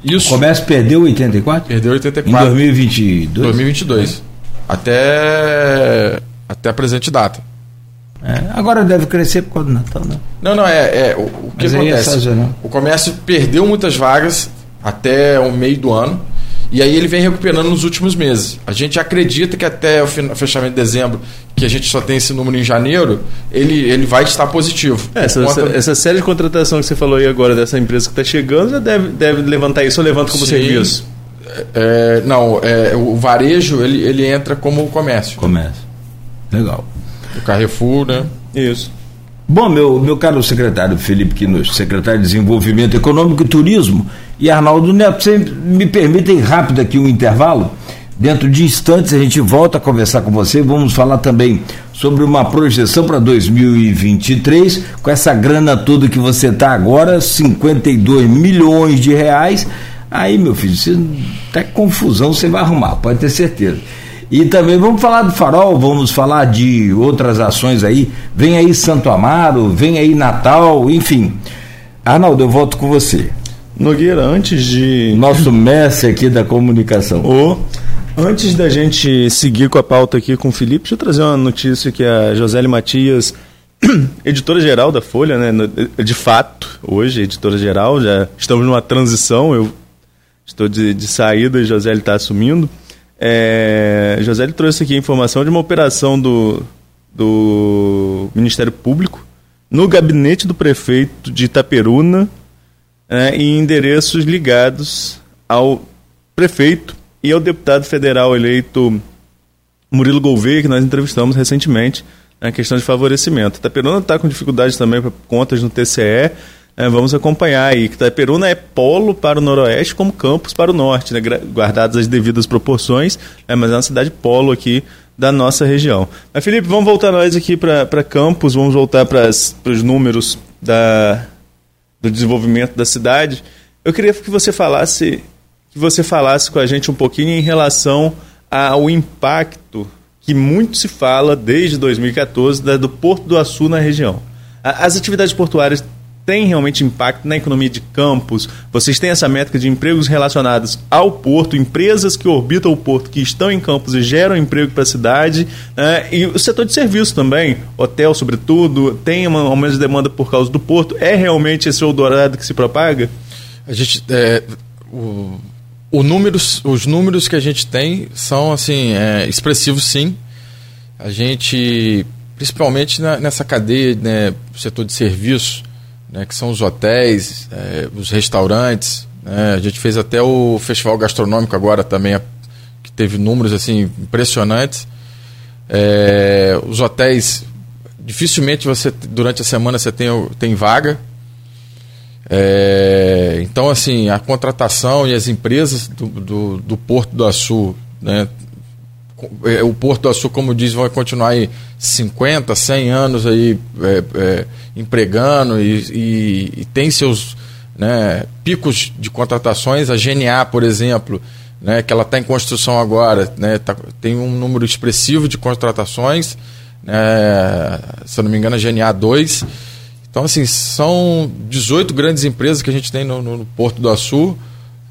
isso. O comércio perdeu 84 perdeu 84 em 2022 2022 é até, até a presente data. É, agora deve crescer por causa do Natal, né? Não, não, é, é o, o que Mas é acontece? É o comércio perdeu muitas vagas até o meio do ano e aí ele vem recuperando nos últimos meses. A gente acredita que até o fechamento de dezembro, que a gente só tem esse número em janeiro, ele, ele vai estar positivo. É, essa, conta... essa, série de contratação que você falou aí agora dessa empresa que está chegando já deve, deve levantar isso ou levanta como Sim. serviço? É, não, é, o varejo ele, ele entra como comércio. Comércio. Legal. O Carrefour, né? Isso. Bom, meu, meu caro secretário Felipe Quinus, secretário de Desenvolvimento Econômico e Turismo, e Arnaldo Neto, você me permitem rápido aqui um intervalo? Dentro de instantes a gente volta a conversar com você. Vamos falar também sobre uma projeção para 2023, com essa grana toda que você está agora, 52 milhões de reais. Aí, meu filho, você, até confusão você vai arrumar, pode ter certeza. E também vamos falar do farol, vamos falar de outras ações aí. Vem aí Santo Amaro, vem aí Natal, enfim. Arnaldo, eu volto com você. Nogueira, antes de. Nosso mestre aqui da comunicação. Oh. Antes da gente seguir com a pauta aqui com o Felipe, deixa eu trazer uma notícia que a Josele Matias, editora-geral da Folha, né? De fato, hoje, editora-geral, já estamos numa transição, eu estou de, de saída e Josele está assumindo. É, Josele trouxe aqui a informação de uma operação do, do Ministério Público no gabinete do prefeito de Itaperuna é, e endereços ligados ao prefeito e ao deputado federal eleito Murilo Gouveia, que nós entrevistamos recentemente na questão de favorecimento. Itaperuna está com dificuldades também para contas no TCE, é, vamos acompanhar aí. Que Itaperuna é polo para o noroeste como campus para o norte, né, guardadas as devidas proporções, é, mas é uma cidade polo aqui da nossa região. Mas Felipe, vamos voltar nós aqui para campus, vamos voltar para os números da, do desenvolvimento da cidade. Eu queria que você falasse que você falasse com a gente um pouquinho em relação ao impacto que muito se fala desde 2014 do Porto do Açu na região. As atividades portuárias têm realmente impacto na economia de campos? Vocês têm essa métrica de empregos relacionados ao porto, empresas que orbitam o porto, que estão em campos e geram emprego para a cidade, né? e o setor de serviço também, hotel sobretudo, tem um aumento de demanda por causa do porto. É realmente esse Eldorado que se propaga? A gente. É, o o números, os números que a gente tem são assim é, expressivos, sim. A gente, principalmente na, nessa cadeia, né, setor de serviço, né, que são os hotéis, é, os restaurantes. Né, a gente fez até o festival gastronômico agora também, que teve números assim impressionantes. É, os hotéis, dificilmente você durante a semana você tem, tem vaga é, então, assim, a contratação e as empresas do, do, do Porto do Açu, né, o Porto do Açu, como diz, vai continuar aí 50, 100 anos aí é, é, empregando e, e, e, tem seus né, picos de contratações. A GNA, por exemplo, né, que ela está em construção agora, né, tá, tem um número expressivo de contratações. Né, se eu não me engano, a GNA 2 então, assim, são 18 grandes empresas que a gente tem no, no Porto do Açu.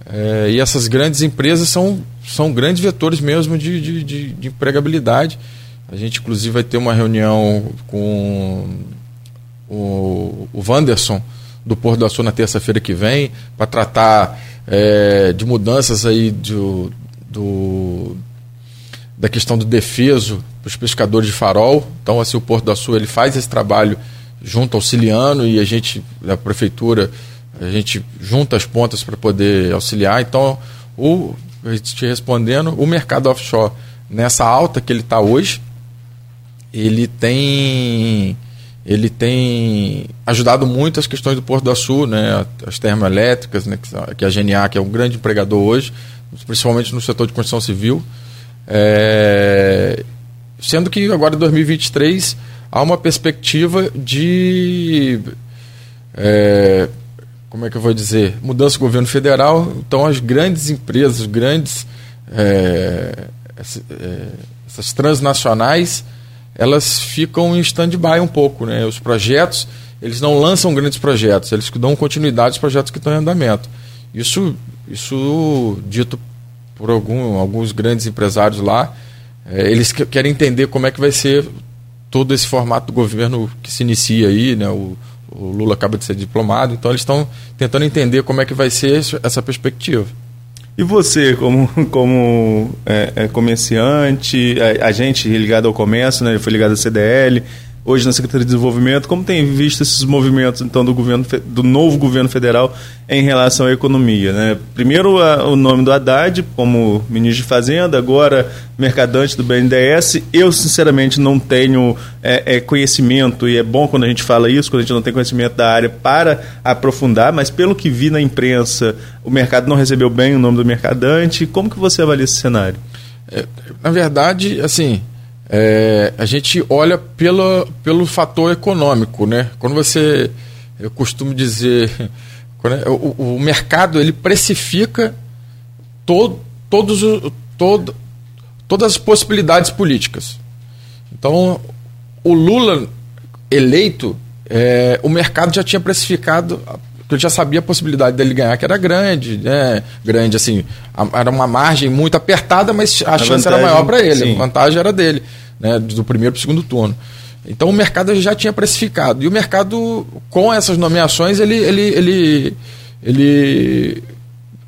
É, e essas grandes empresas são, são grandes vetores mesmo de, de, de, de empregabilidade. A gente, inclusive, vai ter uma reunião com o, o Wanderson do Porto do Açu na terça-feira que vem para tratar é, de mudanças aí do, do, da questão do defeso para os pescadores de farol. Então, assim, o Porto do Açu ele faz esse trabalho junto auxiliando e a gente, da prefeitura, a gente junta as pontas para poder auxiliar. Então, o, te respondendo, o mercado offshore, nessa alta que ele está hoje, ele tem ele tem ajudado muito as questões do Porto do Açu, né, as termoelétricas, né, que a GNA, que é um grande empregador hoje, principalmente no setor de construção civil. É, sendo que agora em 2023 há uma perspectiva de. É, como é que eu vou dizer? Mudança do governo federal. Então, as grandes empresas, grandes. É, é, essas transnacionais, elas ficam em stand-by um pouco. Né? Os projetos, eles não lançam grandes projetos, eles dão continuidade aos projetos que estão em andamento. Isso, isso dito por algum, alguns grandes empresários lá, é, eles querem entender como é que vai ser todo esse formato do governo que se inicia aí, né? O, o Lula acaba de ser diplomado, então eles estão tentando entender como é que vai ser essa perspectiva. E você, como, como é, é, comerciante, a, a, gente ligado ao comércio, né, foi ligado à CDL, hoje na Secretaria de Desenvolvimento. Como tem visto esses movimentos então do governo do novo governo federal em relação à economia? Né? Primeiro a, o nome do Haddad como ministro de Fazenda, agora mercadante do BNDES. Eu sinceramente não tenho é, é, conhecimento e é bom quando a gente fala isso, quando a gente não tem conhecimento da área para aprofundar, mas pelo que vi na imprensa, o mercado não recebeu bem o nome do mercadante. Como que você avalia esse cenário? É, na verdade, assim, é, a gente olha pelo, pelo fator econômico, né? Quando você, eu costumo dizer, quando, é, o, o, mercado ele precifica todo, todos, todo, todas as possibilidades políticas. Então, o Lula eleito, é, o mercado já tinha precificado ele já sabia a possibilidade dele ganhar, que era grande, né? Grande, assim, a, era uma margem muito apertada, mas a, a chance vantagem, era maior para ele, sim. a vantagem era dele, né? Do primeiro para o segundo turno. Então o mercado já tinha precificado. E o mercado, com essas nomeações, ele, ele, ele, ele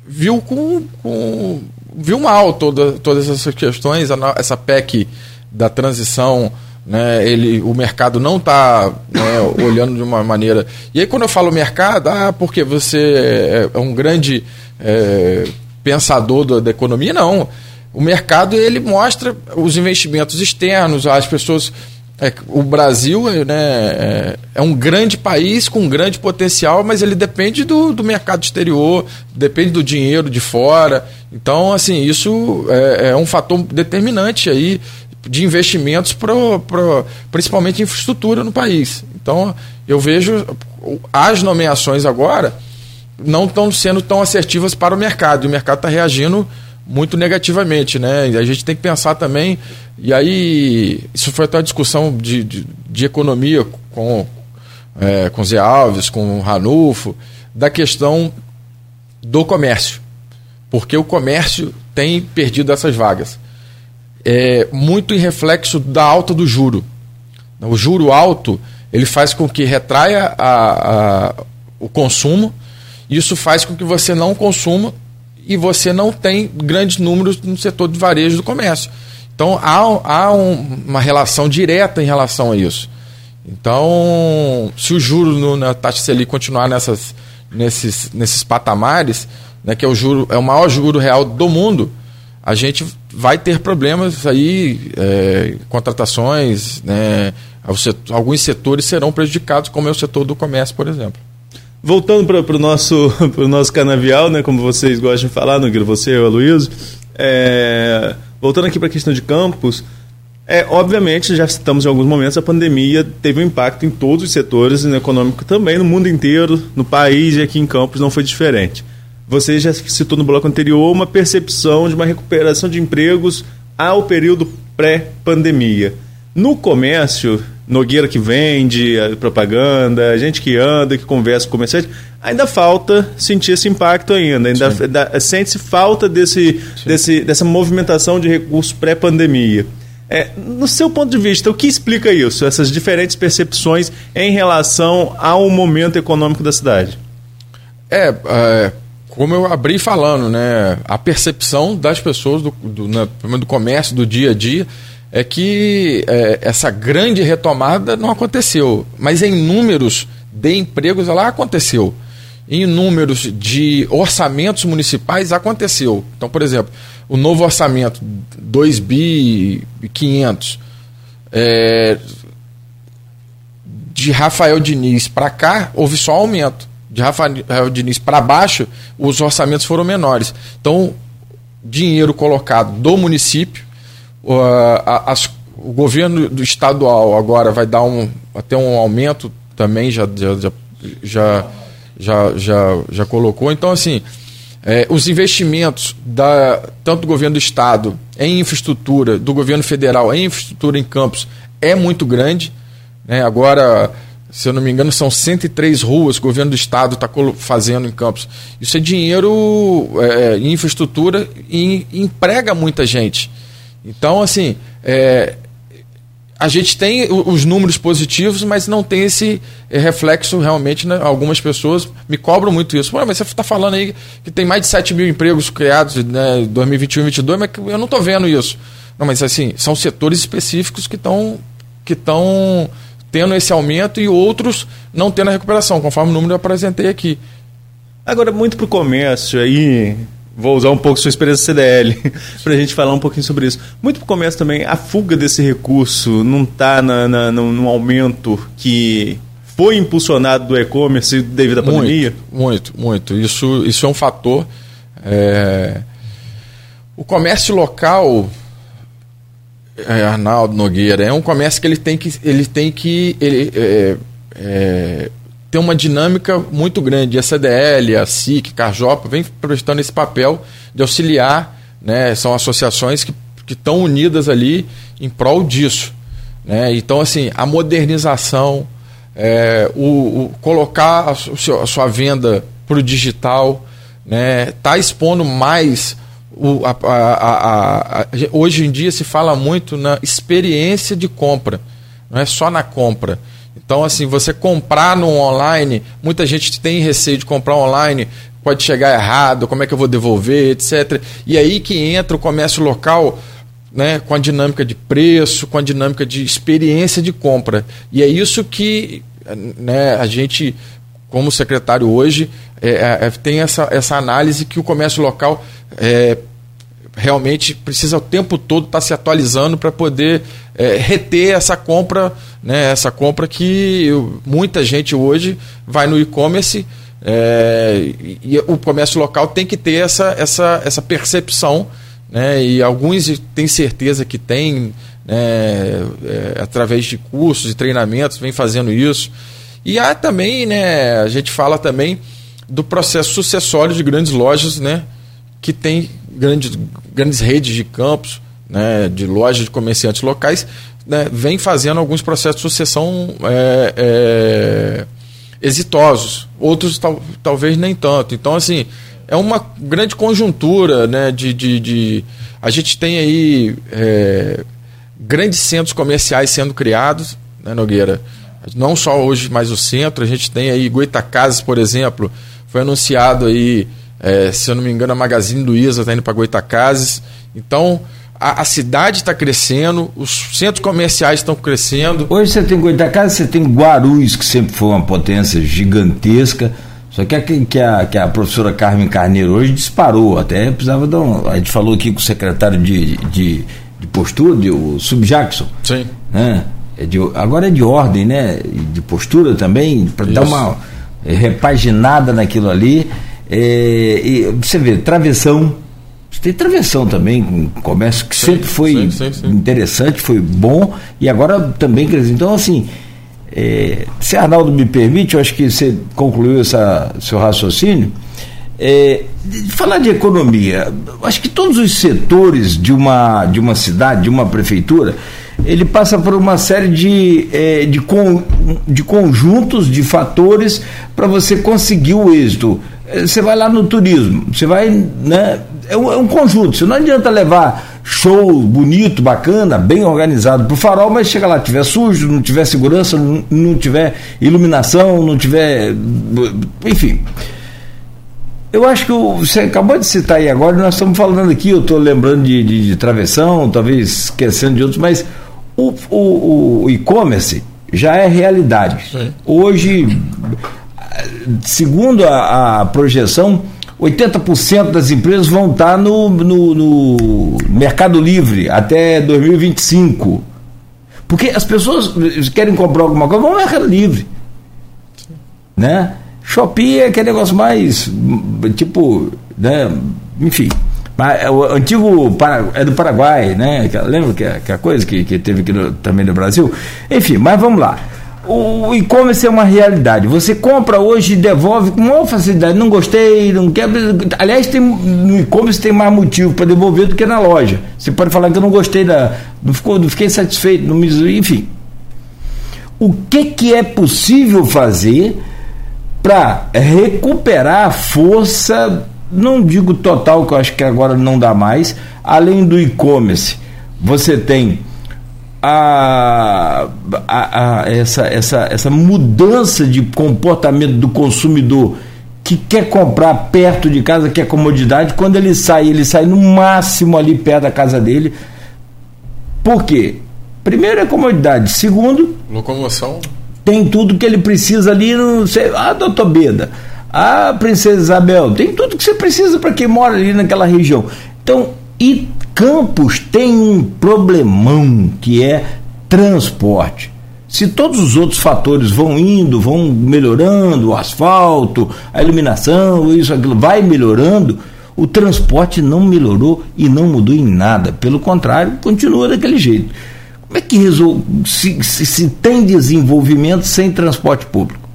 viu com, com viu mal toda, todas essas questões, essa PEC da transição né, ele, o mercado não está né, olhando de uma maneira. E aí, quando eu falo mercado, ah, porque você é, é um grande é, pensador da, da, economia, não. O mercado ele mostra os investimentos externos, as pessoas. É, o Brasil né, é, é, um grande país com um grande potencial, mas ele depende do, do mercado exterior, depende do dinheiro de fora. Então, assim, isso é, é um fator determinante aí de investimentos, pro, pro, principalmente infraestrutura no país. Então, eu vejo as nomeações agora não estão sendo tão assertivas para o mercado. E o mercado está reagindo muito negativamente, né? E a gente tem que pensar também. E aí, isso foi até uma discussão de, de, de economia com, é, com Zé Alves, com Ranulfo, da questão do comércio. Porque o comércio tem perdido essas vagas é, muito em reflexo da alta do juro. O juro alto ele faz com que retraia a, a, o consumo, isso faz com que você não consuma e você não tem grandes números no setor de varejo do comércio. Então há, há um, uma relação direta em relação a isso. Então, se o juro no, na taxa Selic continuar nessas, nesses, nesses patamares, né, que é o juro é o maior juro real do mundo, a gente vai ter problemas aí, é, contratações, né, alguns setores serão prejudicados, como é o setor do comércio, por exemplo. Voltando para o nosso, nosso canavial, né, como vocês gostam de falar, Nogueira, você e o Aloysio, é, voltando aqui para a questão de campos, é, obviamente, já citamos em alguns momentos, a pandemia teve um impacto em todos os setores, no econômico também, no mundo inteiro, no país e aqui em Campos não foi diferente. Você já citou no bloco anterior uma percepção de uma recuperação de empregos ao período pré-pandemia. No comércio, Nogueira que vende propaganda, gente que anda, que conversa com comerciante, ainda falta sentir esse impacto ainda. Ainda sente-se falta desse, desse, dessa movimentação de recursos pré-pandemia. É, no seu ponto de vista, o que explica isso? Essas diferentes percepções em relação ao momento econômico da cidade? É, é como eu abri falando, né, a percepção das pessoas do, do, né, do comércio, do dia a dia, é que é, essa grande retomada não aconteceu. Mas em números de empregos ela aconteceu. Em números de orçamentos municipais aconteceu. Então, por exemplo, o novo orçamento 2 bi 500 é, de Rafael Diniz para cá houve só aumento de Rafael Diniz para baixo, os orçamentos foram menores. Então, dinheiro colocado do município, uh, as, o governo do estadual agora vai dar um, até um aumento também, já, já, já, já, já, já colocou. Então, assim, é, os investimentos da, tanto do governo do estado em infraestrutura, do governo federal em infraestrutura em campos, é muito grande. Né? Agora se eu não me engano, são 103 ruas que o governo do estado está fazendo em Campos. Isso é dinheiro é, em infraestrutura e emprega muita gente. Então, assim, é, a gente tem os números positivos, mas não tem esse é, reflexo realmente. Né? Algumas pessoas me cobram muito isso. mas você está falando aí que tem mais de 7 mil empregos criados né, em 2021 e 2022, mas eu não estou vendo isso. Não, mas assim, são setores específicos que estão que estão tendo esse aumento e outros não tendo a recuperação, conforme o número eu apresentei aqui. Agora, muito para o comércio aí, vou usar um pouco sua experiência CDL para a gente falar um pouquinho sobre isso. Muito para o comércio também, a fuga desse recurso não está no aumento que foi impulsionado do e-commerce devido à muito, pandemia? Muito, muito. Isso, isso é um fator. É... O comércio local, é, Arnaldo Nogueira, é um comércio que ele tem que. Ele tem que ele, é, é, tem uma dinâmica muito grande. A CDL, a SIC, Carjopa, vem prestando esse papel de auxiliar, né? são associações que estão unidas ali em prol disso. Né? Então, assim, a modernização, é, o, o, colocar a, a, sua venda para o digital, né, tá expondo mais. O, a, a, hoje em dia se fala muito na experiência de compra, não é só na compra. Então, assim, você comprar no online, muita gente tem receio de comprar online, pode chegar errado, como é que eu vou devolver, etc. E aí que entra o comércio local né, com a dinâmica de preço, com a dinâmica de experiência de compra. E é isso que né, a gente, como secretário hoje, é, é, é, tem essa, essa análise que o comércio local é, realmente precisa o tempo todo estar tá se atualizando para poder é, reter essa compra, né, essa compra que muita gente hoje vai no e-commerce é, e, e o comércio local tem que ter essa, essa, essa percepção né? e alguns têm certeza que tem, né, é, através de cursos e treinamentos, vem fazendo isso. E há também, né, a gente fala também do processo sucessório de grandes lojas, né, que tem grandes, grandes redes de campos, né, de lojas de comerciantes locais, né, vem fazendo alguns processos de sucessão é, é, exitosos, outros tal, talvez nem tanto. Então, assim, é uma grande conjuntura né, de, de, de a gente tem aí é, grandes centros comerciais sendo criados, né, Nogueira? Não só hoje, mas o centro. A gente tem aí Goitacazes, por exemplo, foi anunciado aí, é, se eu não me engano, a Magazine Luiza está indo para Goitacazes. Então, a, a cidade está crescendo, os centros comerciais estão crescendo. Hoje você tem Goitacazes, você tem Guarulhos, que sempre foi uma potência gigantesca só que a, que a, que a professora Carmen Carneiro hoje disparou, até precisava dar um, A gente falou aqui com o secretário de, de, de postura, de, o Subjackson. Sim. Né? É de, agora é de ordem, né? De postura também, para dar uma é, repaginada naquilo ali. É, e você vê, travessão. Você tem travessão também, com comércio que sim, sempre foi sim, sim, interessante, foi bom, e agora também cresceu. Então, assim é, se Arnaldo me permite, eu acho que você concluiu essa, seu raciocínio. É, falar de economia, acho que todos os setores de uma, de uma cidade, de uma prefeitura, ele passa por uma série de, é, de, con, de conjuntos, de fatores para você conseguir o êxito. É, você vai lá no turismo, você vai. Né, é, um, é um conjunto, não adianta levar show bonito, bacana, bem organizado para o farol, mas chega lá, tiver sujo, não tiver segurança, não, não tiver iluminação, não tiver. Enfim. Eu acho que você acabou de citar aí agora, nós estamos falando aqui, eu estou lembrando de, de, de, travessão, talvez esquecendo de outros, mas o, o, o e-commerce já é realidade. Sim. Hoje, segundo a, a projeção, 80% das empresas vão estar no, no, no, Mercado Livre até 2025. Porque as pessoas querem comprar alguma coisa, vão no Mercado Livre. Né? Shopee é aquele negócio mais tipo, né? enfim. É o antigo é do Paraguai, né? Lembra que é, que é a coisa que, que teve aqui no, também no Brasil? Enfim, mas vamos lá o e-commerce é uma realidade. Você compra hoje e devolve com maior facilidade. Não gostei, não quer. Aliás, tem, no e-commerce tem mais motivo para devolver do que na loja. Você pode falar que eu não gostei da. Não, ficou, não fiquei satisfeito, não me, enfim. O que, que é possível fazer para recuperar a força, não digo total, que eu acho que agora não dá mais, além do e-commerce? Você tem a, a, a, essa, essa, essa mudança de comportamento do consumidor que quer comprar perto de casa, quer comodidade, quando ele sai, ele sai no máximo ali perto da casa dele. Por quê? Primeiro é comodidade. Segundo. Locomoção. Tem tudo que ele precisa ali no. Ah, doutor Beda. A Princesa Isabel. Tem tudo que você precisa para quem mora ali naquela região. Então, e Campos tem um problemão que é transporte. Se todos os outros fatores vão indo, vão melhorando, o asfalto, a iluminação, isso, aquilo, vai melhorando, o transporte não melhorou e não mudou em nada. Pelo contrário, continua daquele jeito. Como é que se, se, se tem desenvolvimento sem transporte público?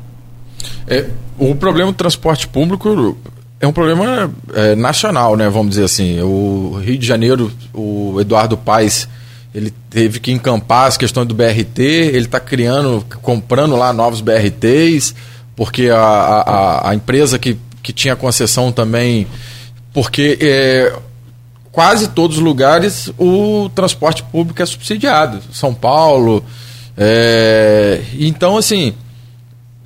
É, o problema do transporte público é um problema é, nacional, né? Vamos dizer assim. O Rio de Janeiro, o Eduardo Paes, ele teve que encampar as questões do BRT, ele está criando, comprando lá novos BRTs, porque a, a, a empresa que, que tinha concessão também porque é, quase todos os lugares o transporte público é subsidiado. São Paulo. É, então, assim,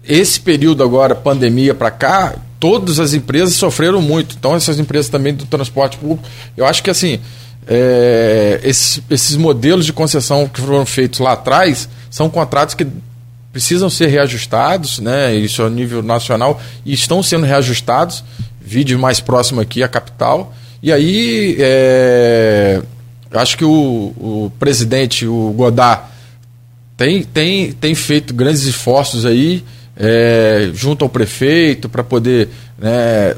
esse período agora, pandemia para cá, todas as empresas sofreram muito. Então, essas empresas também do transporte público, eu acho que assim. É, esses, esses modelos de concessão que foram feitos lá atrás são contratos que precisam ser reajustados, né? Isso a nível nacional e estão sendo reajustados vídeo mais próximo aqui, a capital. E aí, é, acho que o, o presidente, o Godard, tem, tem, tem feito grandes esforços aí, é, junto ao prefeito, para poder né,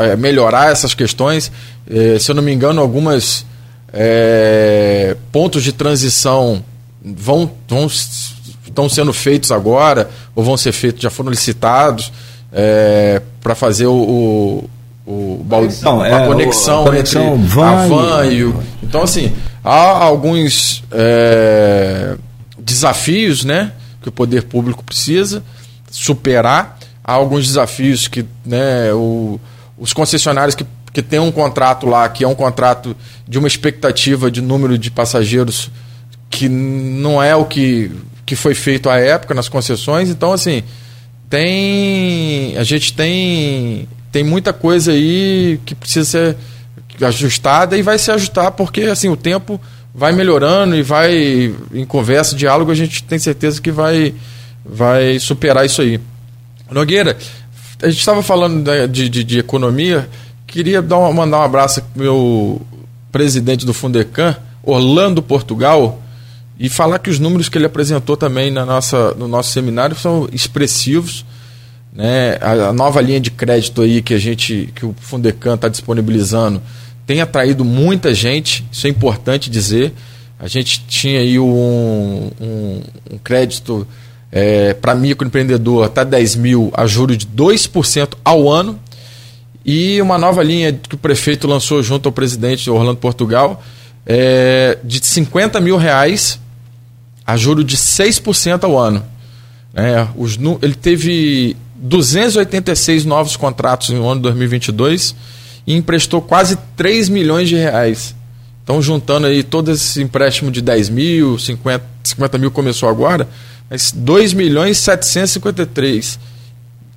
é, melhorar essas questões. É, se eu não me engano, algumas é, pontos de transição vão, vão estão sendo feitos agora, ou vão ser feitos, já foram licitados é, para fazer o, o, o conexão, a é, conexão, a conexão entre van a van e, o. Então, assim, há alguns desafios né, que o poder público precisa superar. Há alguns desafios que né, o, os concessionários que, que têm um contrato lá, que é um contrato de uma expectativa de número de passageiros que não é o que, que foi feito à época nas concessões. Então, assim, tem a gente tem tem muita coisa aí que precisa ser ajustada e vai se ajustar porque assim o tempo vai melhorando e vai em conversa, diálogo, a gente tem certeza que vai vai superar isso aí. Nogueira, a gente estava falando de, de, de, economia, queria dar uma, mandar um abraço para meu presidente do Fundecan, Orlando Portugal, e falar que os números que ele apresentou também na nossa, no nosso seminário são expressivos. Né? A, a nova linha de crédito aí que a gente, que o Fundecan está disponibilizando, tem atraído muita gente, isso é importante dizer. A gente tinha aí um, um, um crédito é, para microempreendedor até 10 mil a juros de 2% ao ano. E uma nova linha que o prefeito lançou junto ao presidente Orlando Portugal é, de 50 mil reais a juro de 6% ao ano. É, os, ele teve 286 novos contratos no ano de 2022 e emprestou quase 3 milhões de reais. Então, juntando aí todo esse empréstimo de 10 mil, 50, 50 mil começou agora, mas 2 milhões e 753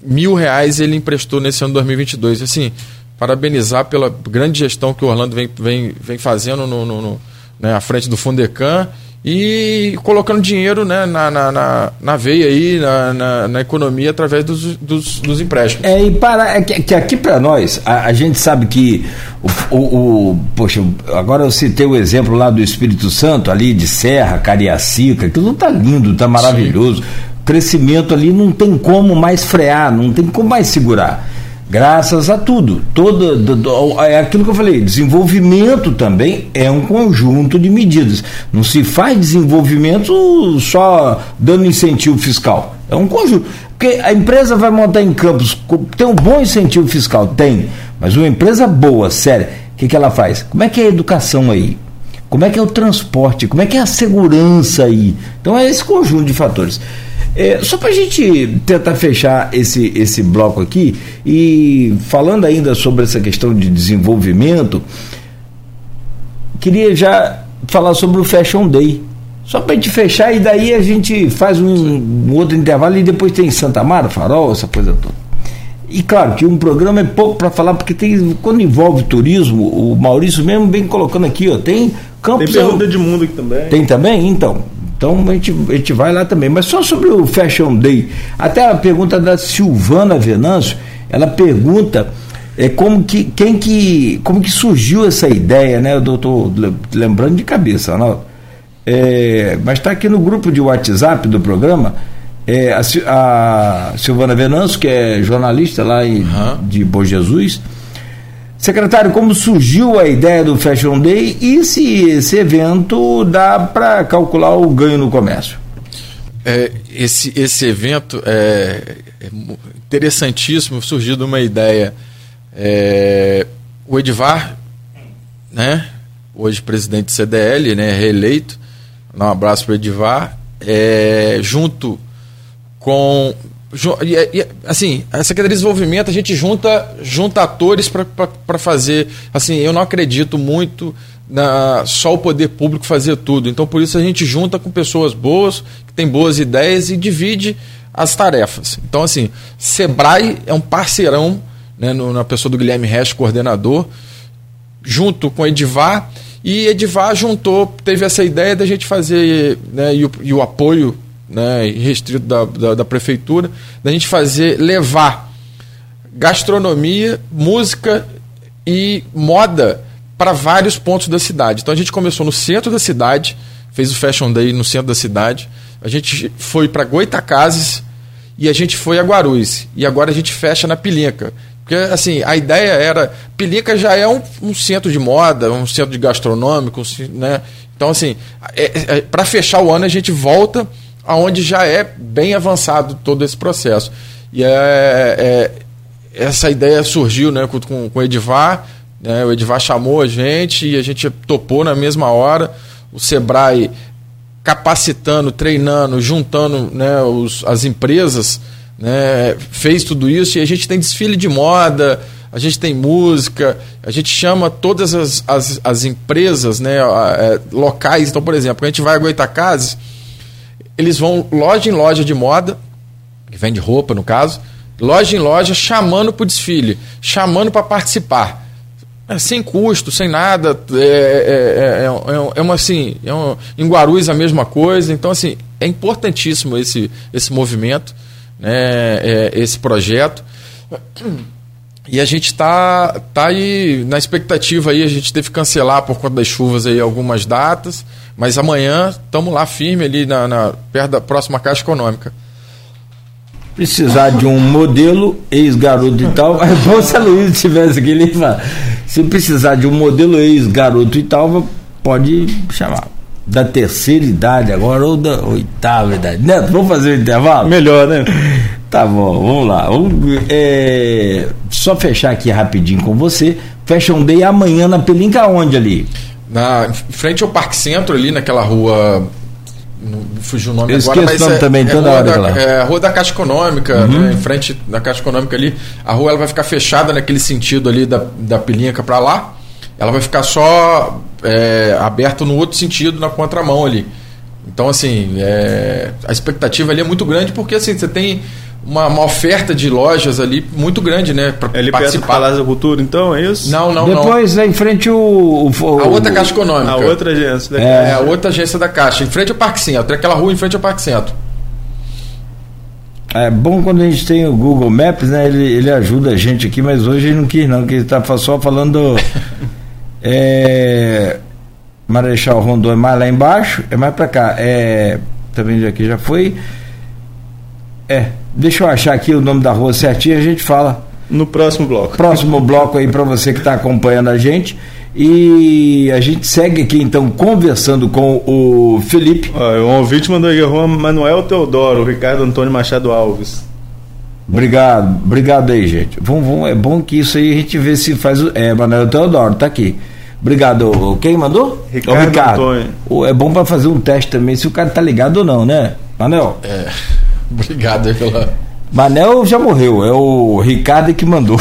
mil reais ele emprestou nesse ano de 2022. Assim, parabenizar pela grande gestão que o Orlando vem, vem, vem fazendo no, no, no né, à frente do Fundecan e colocando dinheiro né, na, na, na, na veia aí, na, na, na, economia através dos, dos, dos empréstimos. É, e para, é que, que aqui para nós, a, a, gente sabe que o, o, o, Poxa, agora eu citei o exemplo lá do Espírito Santo, ali de Serra, Cariacica, aquilo tá lindo, tá maravilhoso. Sim. Crescimento ali não tem como mais frear, não tem como mais segurar graças a tudo. Do, é aquilo que eu falei, desenvolvimento também é um conjunto de medidas. Não se faz desenvolvimento só dando incentivo fiscal. É um conjunto. Porque a empresa vai montar em campos, tem um bom incentivo fiscal? Tem. Mas uma empresa boa, séria, o que, que ela faz? Como é que é a educação aí? Como é que é o transporte? Como é que é a segurança aí? Então é esse conjunto de fatores. É, só para a gente tentar fechar esse, esse bloco aqui e falando ainda sobre essa questão de desenvolvimento, queria já falar sobre o Fashion Day. Só para a gente fechar e daí a gente faz um, um, outro intervalo e depois tem Santa Mara, Farol, essa coisa toda. E claro que um programa é pouco para falar, porque tem, quando envolve turismo, o Maurício mesmo vem colocando aqui, ó, tem campos. Tem pergunta de mundo aqui também. Tem também? Então, Então a gente, a gente vai lá também. Mas só sobre o Fashion Day, até a pergunta da Silvana Venâncio, ela pergunta é como que quem que como que surgiu essa ideia, né? Eu estou lembrando de cabeça, não? É, mas está aqui no grupo de WhatsApp do programa é, a, a, Silvana Venâncio, que é jornalista lá em, uhum. de Bom Jesus. Secretário, como surgiu a ideia do Fashion Day e se esse evento dá para calcular o ganho no comércio? É, esse, esse evento é, é interessantíssimo, surgiu de uma ideia é, o Edvar, né, hoje presidente do CDL, né, reeleito, um abraço para o Edvar, é, junto com assim, a Secretaria de Desenvolvimento a gente junta, junta atores para fazer. Assim, eu não acredito muito na só o poder público fazer tudo. Então, por isso a gente junta com pessoas boas, que têm boas ideias e divide as tarefas. Então, assim, Sebrae é um parceirão né, no, na pessoa do Guilherme Resch, coordenador, junto com Edivar, e Edivar juntou, teve essa ideia da gente fazer, né, e, o, e o apoio né, restrito da, da, da, prefeitura, da gente fazer, levar gastronomia, música e moda para vários pontos da cidade. Então a gente começou no centro da cidade, fez o Fashion Day no centro da cidade, a gente foi para Goitacazes e a gente foi a Guarulhos. E agora a gente fecha na Pilinca. Porque, assim, a ideia era. Pelica já é um, um centro de moda, um centro de gastronômico, né? Então, assim, é, é, para fechar o ano, a gente volta aonde já é bem avançado todo esse processo. E é, é essa ideia surgiu né, com, com, o Edivar. Né, o Edivar chamou a gente e a gente topou na mesma hora. O Sebrae capacitando, treinando, juntando né, os, as empresas né, fez tudo isso e a gente tem desfile de moda, a gente tem música, a gente chama todas as, as, as empresas né, é, locais. Então, por exemplo, a gente vai a Goitacazes, eles vão loja em loja de moda, que vende roupa no caso, loja em loja chamando para o desfile, chamando para participar. É, sem custo, sem nada. É, é, é, é, é uma assim. É um, em Guarulhos a mesma coisa. Então, assim, é importantíssimo esse, esse movimento né, é, esse projeto. E a gente está tá aí na expectativa aí, a gente teve que cancelar por conta das chuvas aí algumas datas, mas amanhã estamos lá firme ali na, na, perto da próxima Caixa Econômica. Precisar de um modelo, ex-garoto e tal, é bom se a Luísa estivesse aqui, ele fala, se precisar de um modelo ex-garoto e tal, pode chamar da terceira idade agora ou da oitava idade. Neto, vamos fazer o um intervalo? Melhor, né? Tá bom, vamos lá. Vamos, é, só fechar aqui rapidinho com você. Fashion Day amanhã na Pelinca, onde ali? Na frente ao Parque Centro, ali naquela rua. Fugiu o nome Eu agora, mas nome é, também, é, toda é hora. Da, é a rua da Caixa Econômica, uhum. né, em frente da Caixa Econômica ali. A rua ela vai ficar fechada naquele sentido ali da, da Pelinca para lá ela vai ficar só é, aberta no outro sentido, na contramão ali. Então, assim, é, a expectativa ali é muito grande porque assim, você tem uma, uma oferta de lojas ali muito grande, né? Para é participar. perto do Palácio da Cultura, então, é isso? Não, não, Depois, não. em frente o, o, A outra Caixa Econômica. A outra agência da é. Caixa. É, a outra agência da Caixa, em frente ao Parque Centro. Aquela rua em frente ao Parque Centro. É bom quando a gente tem o Google Maps, né? Ele, ele ajuda a gente aqui, mas hoje ele não quis, não, que ele está só falando É, Marechal Rondon é mais lá embaixo, é mais para cá. É, também aqui já foi. É, deixa eu achar aqui o nome da rua certinho, a gente fala. No próximo bloco. Próximo bloco aí para você que está acompanhando a gente. E a gente segue aqui então conversando com o Felipe. o ouvinte mandou aí, rua Manuel Teodoro, Ricardo Antônio Machado Alves. Obrigado, obrigado aí, gente. Vamos, vamos, é bom que isso aí a gente vê se faz. É, Manuel Teodoro, tá aqui. Obrigado. Quem mandou? Ricardo, o Ricardo. Antônio. É bom para fazer um teste também, se o cara tá ligado ou não, né? Manel? É. Obrigado aí pela. Manel já morreu, é o Ricardo que mandou.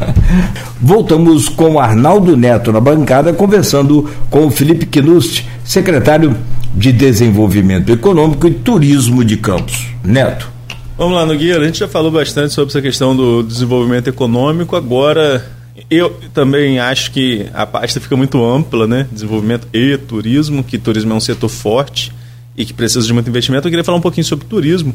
Voltamos com o Arnaldo Neto na bancada, conversando com o Felipe Quinust, secretário de Desenvolvimento Econômico e Turismo de Campos. Neto. Vamos lá, Nogueira. A gente já falou bastante sobre essa questão do desenvolvimento econômico. Agora, eu também acho que a pasta fica muito ampla, né? Desenvolvimento e turismo, que turismo é um setor forte e que precisa de muito investimento, eu queria falar um pouquinho sobre turismo,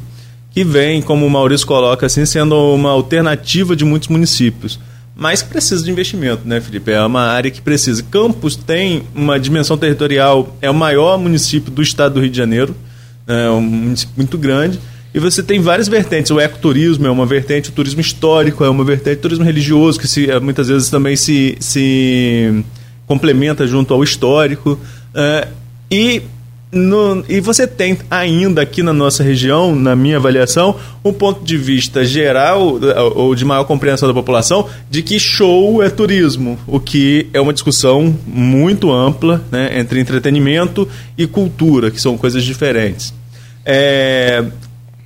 que vem, como o Maurício coloca assim, sendo uma alternativa de muitos municípios. Mas precisa de investimento, né, Felipe? É uma área que precisa. Campos tem uma dimensão territorial, é o maior município do estado do Rio de Janeiro, é um município muito grande. E você tem várias vertentes. O ecoturismo é uma vertente, o turismo histórico é uma vertente, o turismo religioso, que se, muitas vezes também se, se complementa junto ao histórico. É, e no, e você tem ainda aqui na nossa região, na minha avaliação, um ponto de vista geral ou de maior compreensão da população de que show é turismo, o que é uma discussão muito ampla né, entre entretenimento e cultura, que são coisas diferentes. É,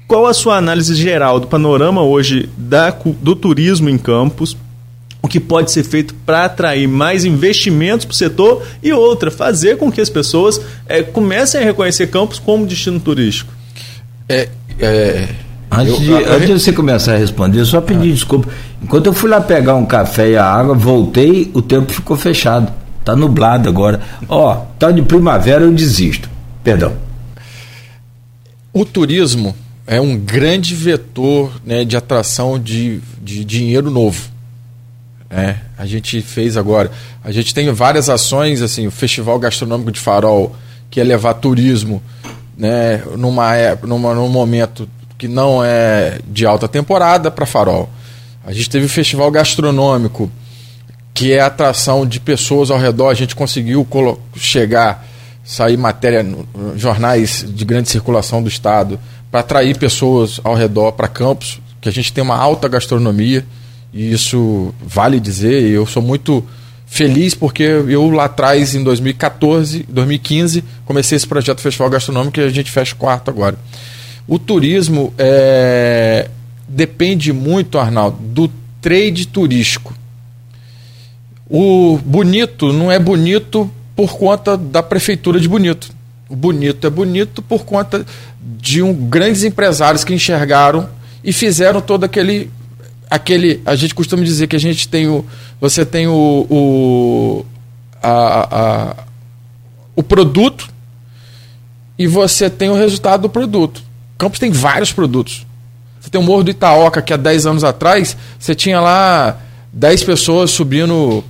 qual a sua análise geral do panorama hoje da, do turismo em Campos? O que pode ser feito para atrair mais investimentos para o setor e outra, fazer com que as pessoas é, comecem a reconhecer Campos como destino turístico. É, é, antes, de, eu, antes de você começar a responder, só pedir ah. desculpa. Enquanto eu fui lá pegar um café e a água, voltei, o tempo ficou fechado. Tá nublado agora. Ó, tá de primavera, eu desisto. Perdão. O turismo é um grande vetor né, de atração de, de dinheiro novo. É, a gente fez agora. A gente tem várias ações, assim, o Festival Gastronômico de Farol, que é levar turismo né, numa, numa, num momento que não é de alta temporada para Farol. A gente teve o Festival Gastronômico, que é atração de pessoas ao redor. A gente conseguiu chegar, sair matéria, jornais de grande circulação do Estado, para atrair pessoas ao redor para campos, que a gente tem uma alta gastronomia. E isso vale dizer, eu sou muito feliz porque eu lá atrás, em 2014, 2015, comecei esse projeto Festival Gastronômico e a gente fecha o quarto agora. O turismo é, depende muito, Arnaldo, do trade turístico. O bonito não é bonito por conta da prefeitura de Bonito. O bonito é bonito por conta de um, grandes empresários que enxergaram e fizeram todo aquele aquele. A gente costuma dizer que a gente tem o. Você tem o. o a, a, o produto e você tem o resultado do produto. Campos tem vários produtos. Você tem o Morro do Itaoca, que há 10 anos atrás você tinha lá 10 pessoas subindo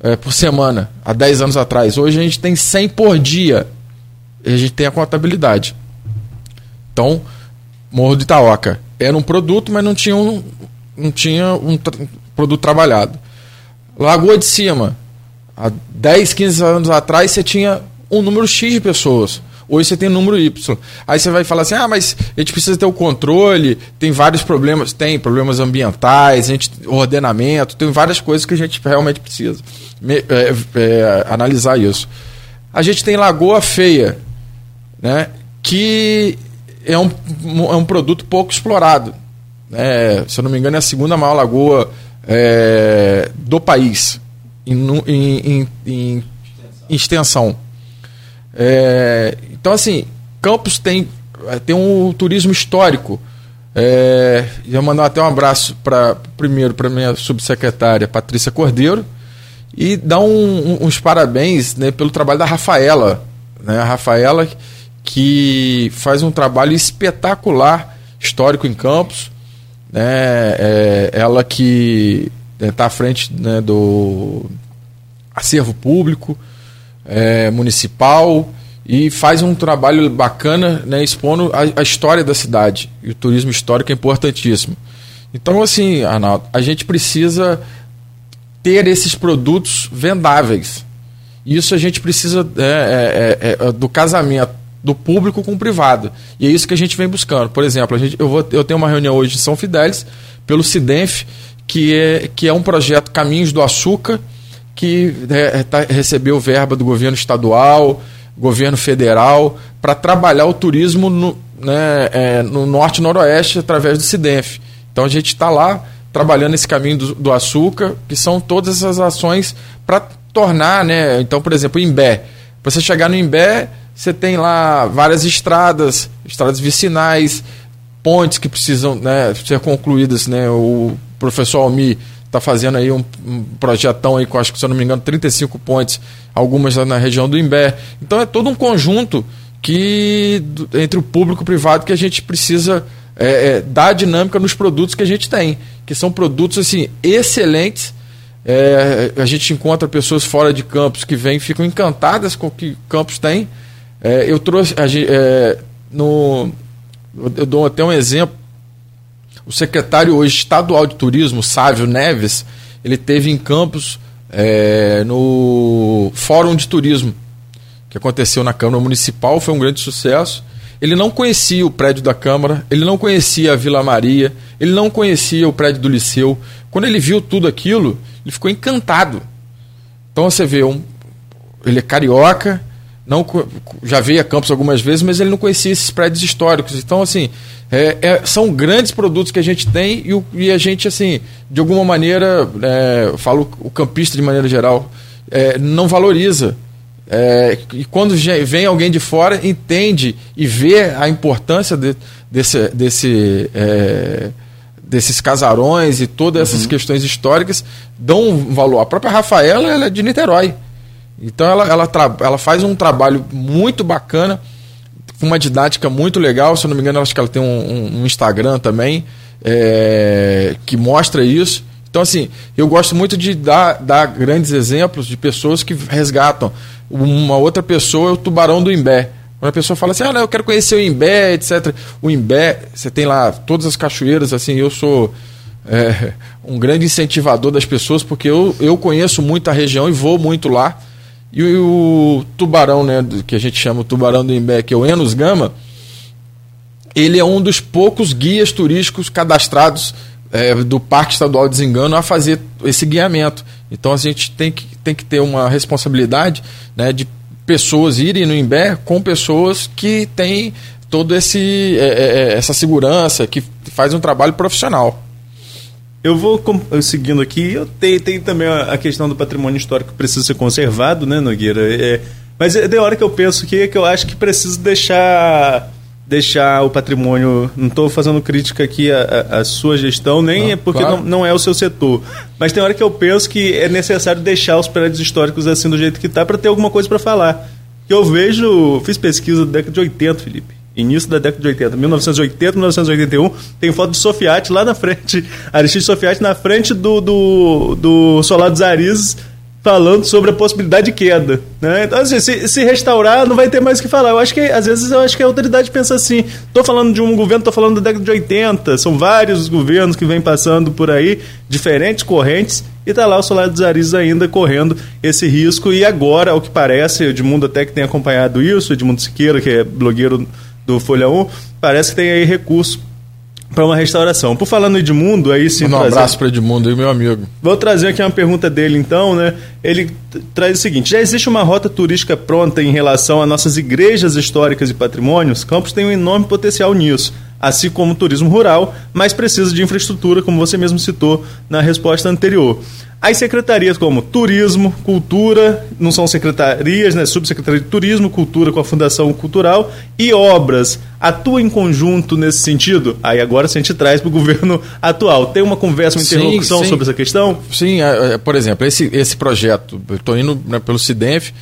é, por semana, há 10 anos atrás. Hoje a gente tem 100 por dia. E a gente tem a contabilidade. Então, Morro do Itaoca era um produto, mas não tinha um, não tinha um tra produto trabalhado. Lagoa de Cima, há 10, 15 anos atrás você tinha um número X de pessoas. Hoje você tem um número Y. Aí você vai falar assim: ah, mas a gente precisa ter o controle, tem vários problemas, tem problemas ambientais, a gente, ordenamento, tem várias coisas que a gente realmente precisa me, é, é, analisar isso. A gente tem Lagoa Feia, né, que é um, é um produto pouco explorado. É, se eu não me engano, é a segunda maior lagoa é, do país em, em, em, em extensão. É, então, assim, Campos tem, tem um turismo histórico. É, eu mandar até um abraço para primeiro para minha subsecretária Patrícia Cordeiro e dar um, um, uns parabéns né, pelo trabalho da Rafaela, né, a Rafaela que faz um trabalho espetacular histórico em Campos né, é, ela que está à frente né, do acervo público, é, municipal e faz um trabalho bacana né, expondo a, a, história da cidade. E o turismo histórico é importantíssimo. Então, assim, Arnaldo, a gente precisa ter esses produtos vendáveis. Isso a gente precisa é, é, é, é do casamento do público com o privado. E é isso que a gente vem buscando. Por exemplo, a gente, eu, vou, eu tenho uma reunião hoje em São Fidélis, pelo CIDENF, que é, que é um projeto Caminhos do Açúcar, que é, tá, recebeu verba do governo estadual, governo federal, para trabalhar o turismo no, né, é, no norte e noroeste através do CIDENF. Então a gente está lá trabalhando esse caminho do, do, açúcar, que são todas essas ações para tornar, né? Então, por exemplo, o Imbé. Você chegar no Imbé, você tem lá várias estradas, estradas vicinais, pontes que precisam né, ser concluídas. Né? O professor Almi está fazendo aí um, um, projetão aí com, acho que se eu não me engano, 35 pontes, algumas na região do Imbé. Então é todo um conjunto que entre o público e o privado que a gente precisa é, é, dar dinâmica nos produtos que a gente tem, que são produtos assim excelentes. É, a gente encontra pessoas fora de campos que vêm ficam encantadas com o que campos tem. É, eu trouxe é, no eu dou até um exemplo. O secretário hoje estadual de turismo, Sávio Neves, ele teve em Campos é, no Fórum de Turismo que aconteceu na Câmara Municipal, foi um grande sucesso. Ele não conhecia o prédio da Câmara, ele não conhecia a Vila Maria, ele não conhecia o prédio do Liceu. Quando ele viu tudo aquilo, ele ficou encantado. Então você vê, um, ele é carioca, não já veio a Campos algumas vezes, mas ele não conhecia esses prédios históricos. Então, assim, é, é, são grandes produtos que a gente tem e, o, e a gente, assim, de alguma maneira, é, falo o campista de maneira geral, é, não valoriza. É, e quando vem alguém de fora, entende e vê a importância de, desse, desse, é, desses casarões e todas essas uhum. questões históricas, dão um valor. A própria Rafaela ela é de Niterói. Então ela, ela, ela faz um trabalho muito bacana, com uma didática muito legal. Se eu não me engano, acho que ela tem um, um Instagram também é, que mostra isso. Então, assim, eu gosto muito de dar, dar grandes exemplos de pessoas que resgatam uma outra pessoa é o tubarão do Imbé. Quando a pessoa fala assim, ah, não, eu quero conhecer o Imbé, etc. O Imbé, você tem lá todas as cachoeiras, assim, eu sou é, um grande incentivador das pessoas, porque eu, eu conheço muito a região e vou muito lá. E o, o tubarão, né, que a gente chama o tubarão do Imbé, que é o Enos Gama, ele é um dos poucos guias turísticos cadastrados é, do Parque Estadual de Desengano a fazer esse guiamento. Então a gente tem que, tem que ter uma responsabilidade né, de pessoas irem no Imbé com pessoas que têm toda é, é, é, essa segurança, que faz um trabalho profissional. Eu vou seguindo aqui, eu tenho, tenho também a questão do patrimônio histórico que precisa ser conservado, né, Nogueira? É, mas é da hora que eu penso que, que eu acho que preciso deixar deixar o patrimônio. Não estou fazendo crítica aqui à, sua gestão, nem não, é porque claro. não, não é o seu setor. Mas tem hora que eu penso que é necessário deixar os prédios históricos assim do jeito que está para ter alguma coisa para falar. Que eu vejo, fiz pesquisa da década de 80, Felipe. Início da década de 80, 1980, 1981, tem foto de Sofiati lá na frente, Aristide Sofiati na frente do, do, do dos Arizes, falando sobre a possibilidade de queda. Né? Então, assim, se, se, restaurar, não vai ter mais o que falar. Eu acho que, às vezes, eu acho que a autoridade pensa assim: estou falando de um governo, estou falando da década de 80, são vários governos que vêm passando por aí, diferentes correntes, e está lá o Solar dos Arizes ainda correndo esse risco. E agora, ao que parece, Edmundo até que tem acompanhado isso, Edmundo Siqueira, que é blogueiro do Folha 1, parece que tem aí recurso para uma restauração. Por falar no Edmundo, aí sim. Um trazer... abraço para Edmundo e meu amigo. Vou trazer aqui uma pergunta dele, então, né? Ele traz o seguinte: já existe uma rota turística pronta em relação a nossas igrejas históricas e patrimônios? Campos tem um enorme potencial nisso, assim como o turismo rural, mas precisa de infraestrutura, como você mesmo citou na resposta anterior. As secretarias como Turismo, Cultura, não são secretarias, né? Subsecretaria de Turismo, Cultura com a Fundação Cultural e Obras atuam em conjunto nesse sentido? Aí agora a gente traz para o governo atual. Tem uma conversa, uma interlocução sim, sim. sobre essa questão? Sim, é, é, por exemplo, esse, esse projeto, eu estou indo né, pelo CIDENF,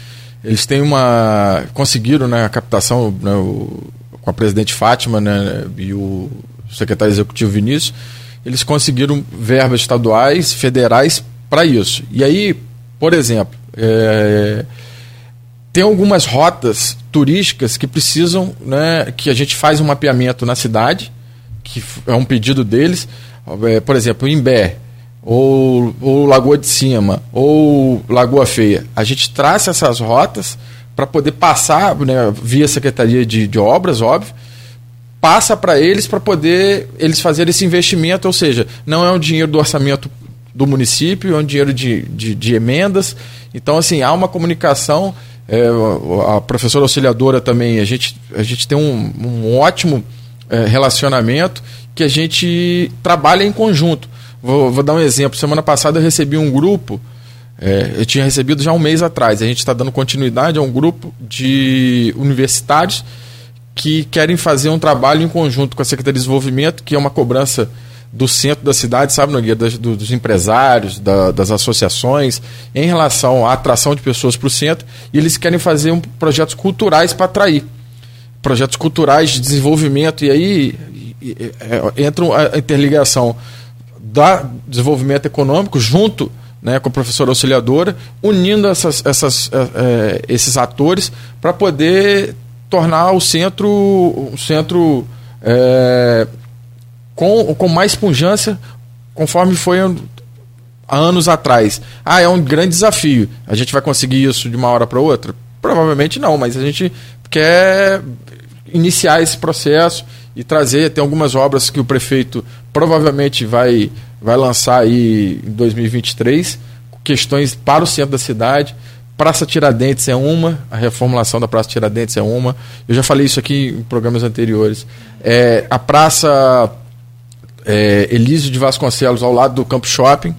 eles têm uma. conseguiram né, a captação né, o, com a presidente Fátima né, e o secretário executivo Vinícius, eles conseguiram verbas estaduais, federais para isso. E aí, por exemplo, é, tem algumas rotas turísticas que precisam, né, que a gente faz um mapeamento na cidade, que é um pedido deles, é, por exemplo, Imbé, ou, ou Lagoa de Cima, ou Lagoa Feia. A gente traça essas rotas para poder passar, né, via Secretaria de, de Obras, óbvio, passa para eles para poder eles fazerem esse investimento, ou seja, não é um dinheiro do orçamento do município, é um dinheiro de, de, de emendas. Então, assim, há uma comunicação. É, a professora auxiliadora também, a gente, a gente tem um, um ótimo é, relacionamento que a gente trabalha em conjunto. Vou, vou, dar um exemplo. Semana passada eu recebi um grupo, é, eu tinha recebido já um mês atrás. A gente está dando continuidade a um grupo de universitários que querem fazer um trabalho em conjunto com a Secretaria de Desenvolvimento, que é uma cobrança do centro da cidade, sabe, Nogueira, dos, dos empresários, da, das associações, em relação à atração de pessoas para o centro, e eles querem fazer um, projetos culturais para atrair. projetos culturais de desenvolvimento, e aí é, entra a interligação da desenvolvimento econômico junto né, com a professora auxiliadora, unindo essas, essas, é, esses atores para poder tornar o centro um centro é, com, com mais pungência, conforme foi há anos atrás. Ah, é um grande desafio. A gente vai conseguir isso de uma hora para outra? Provavelmente não, mas a gente quer iniciar esse processo e trazer. Tem algumas obras que o prefeito provavelmente vai, vai lançar aí em 2023, questões para o centro da cidade. Praça Tiradentes é uma, a reformulação da Praça Tiradentes é uma. Eu já falei isso aqui em programas anteriores. É, a Praça é, Elísio de Vasconcelos, ao lado do Campo Shopping,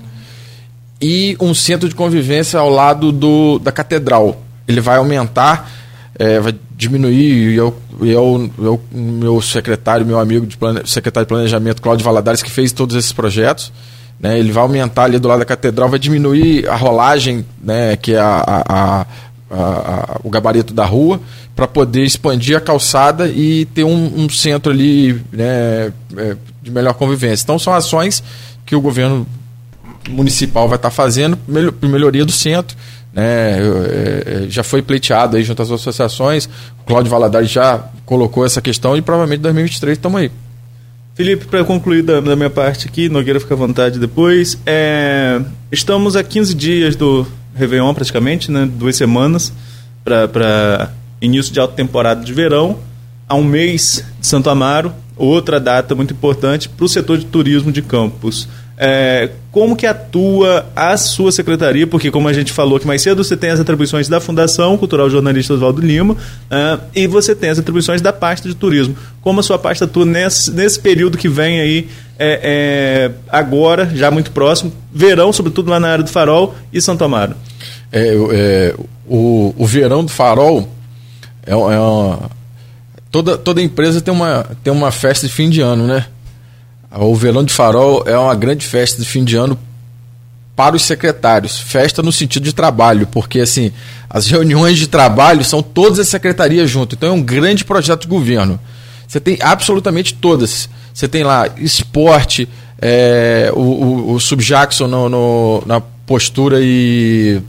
e um centro de convivência ao lado do, da Catedral. Ele vai aumentar, é, vai diminuir, e eu, eu, eu, meu secretário, meu amigo, de plane, secretário de Planejamento, Cláudio Valadares, que fez todos esses projetos, né, ele vai aumentar ali do lado da catedral, vai diminuir a rolagem, né, que é a, a, a, o gabarito da rua, para poder expandir a calçada e ter um, um centro ali né, é, de melhor convivência. Então são ações que o governo municipal vai estar tá fazendo para melhoria do centro. Né, é, é, já foi pleiteado aí junto às associações, o Cláudio Valadares já colocou essa questão e provavelmente em 2023 estamos aí. Felipe, para concluir da, da, minha parte aqui, Nogueira fica à vontade depois. É, estamos a 15 dias do Réveillon, praticamente, né, duas semanas, para início de alta temporada de verão. Há um mês de Santo Amaro, outra data muito importante para o setor de turismo de Campos. É, como que atua a sua secretaria? Porque, como a gente falou aqui mais cedo, você tem as atribuições da Fundação Cultural Jornalista Oswaldo Lima uh, e você tem as atribuições da pasta de turismo. Como a sua pasta atua nesse, nesse período que vem aí, é, é, agora, já muito próximo, verão, sobretudo lá na área do Farol e Santo Amaro? É, é, o, o verão do Farol é, é uma, toda, toda empresa tem uma, tem uma festa de fim de ano, né? O Velão de Farol é uma grande festa de fim de ano para os secretários. Festa no sentido de trabalho, porque assim, as reuniões de trabalho são todas as secretarias junto. Então é um grande projeto de governo. Você tem absolutamente todas. Você tem lá esporte, é, o, o, o Subjackson no, no, na postura e.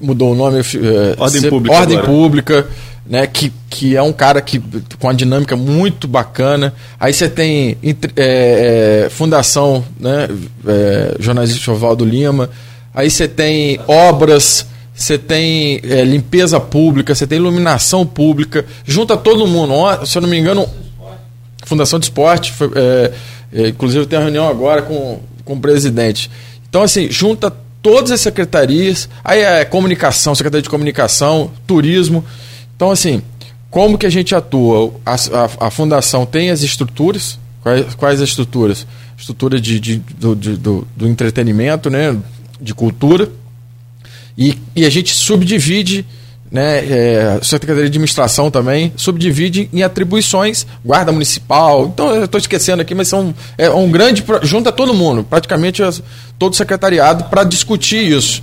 Mudou o nome. É, ordem pública. Ordem agora. pública né, que, que é um cara que com uma dinâmica muito bacana. Aí você tem é, é, Fundação né, é, Jornalista Oswaldo Lima, aí você tem obras, você tem é, limpeza pública, você tem iluminação pública, junta todo mundo. Se eu não me engano, Fundação de Esporte, foi, é, é, inclusive tem uma reunião agora com, com o presidente. Então, assim, junta todas as secretarias, aí é comunicação, Secretaria de Comunicação, Turismo. Então, assim, como que a gente atua? A, a, a fundação tem as estruturas, quais, quais as estruturas? Estrutura de, de do, de, do, do, entretenimento, né? de cultura, e, e a gente subdivide, né? É, Secretaria de Administração também, subdivide em atribuições, guarda municipal, então eu estou esquecendo aqui, mas são é um grande, junta todo mundo, praticamente todo o secretariado, para discutir isso,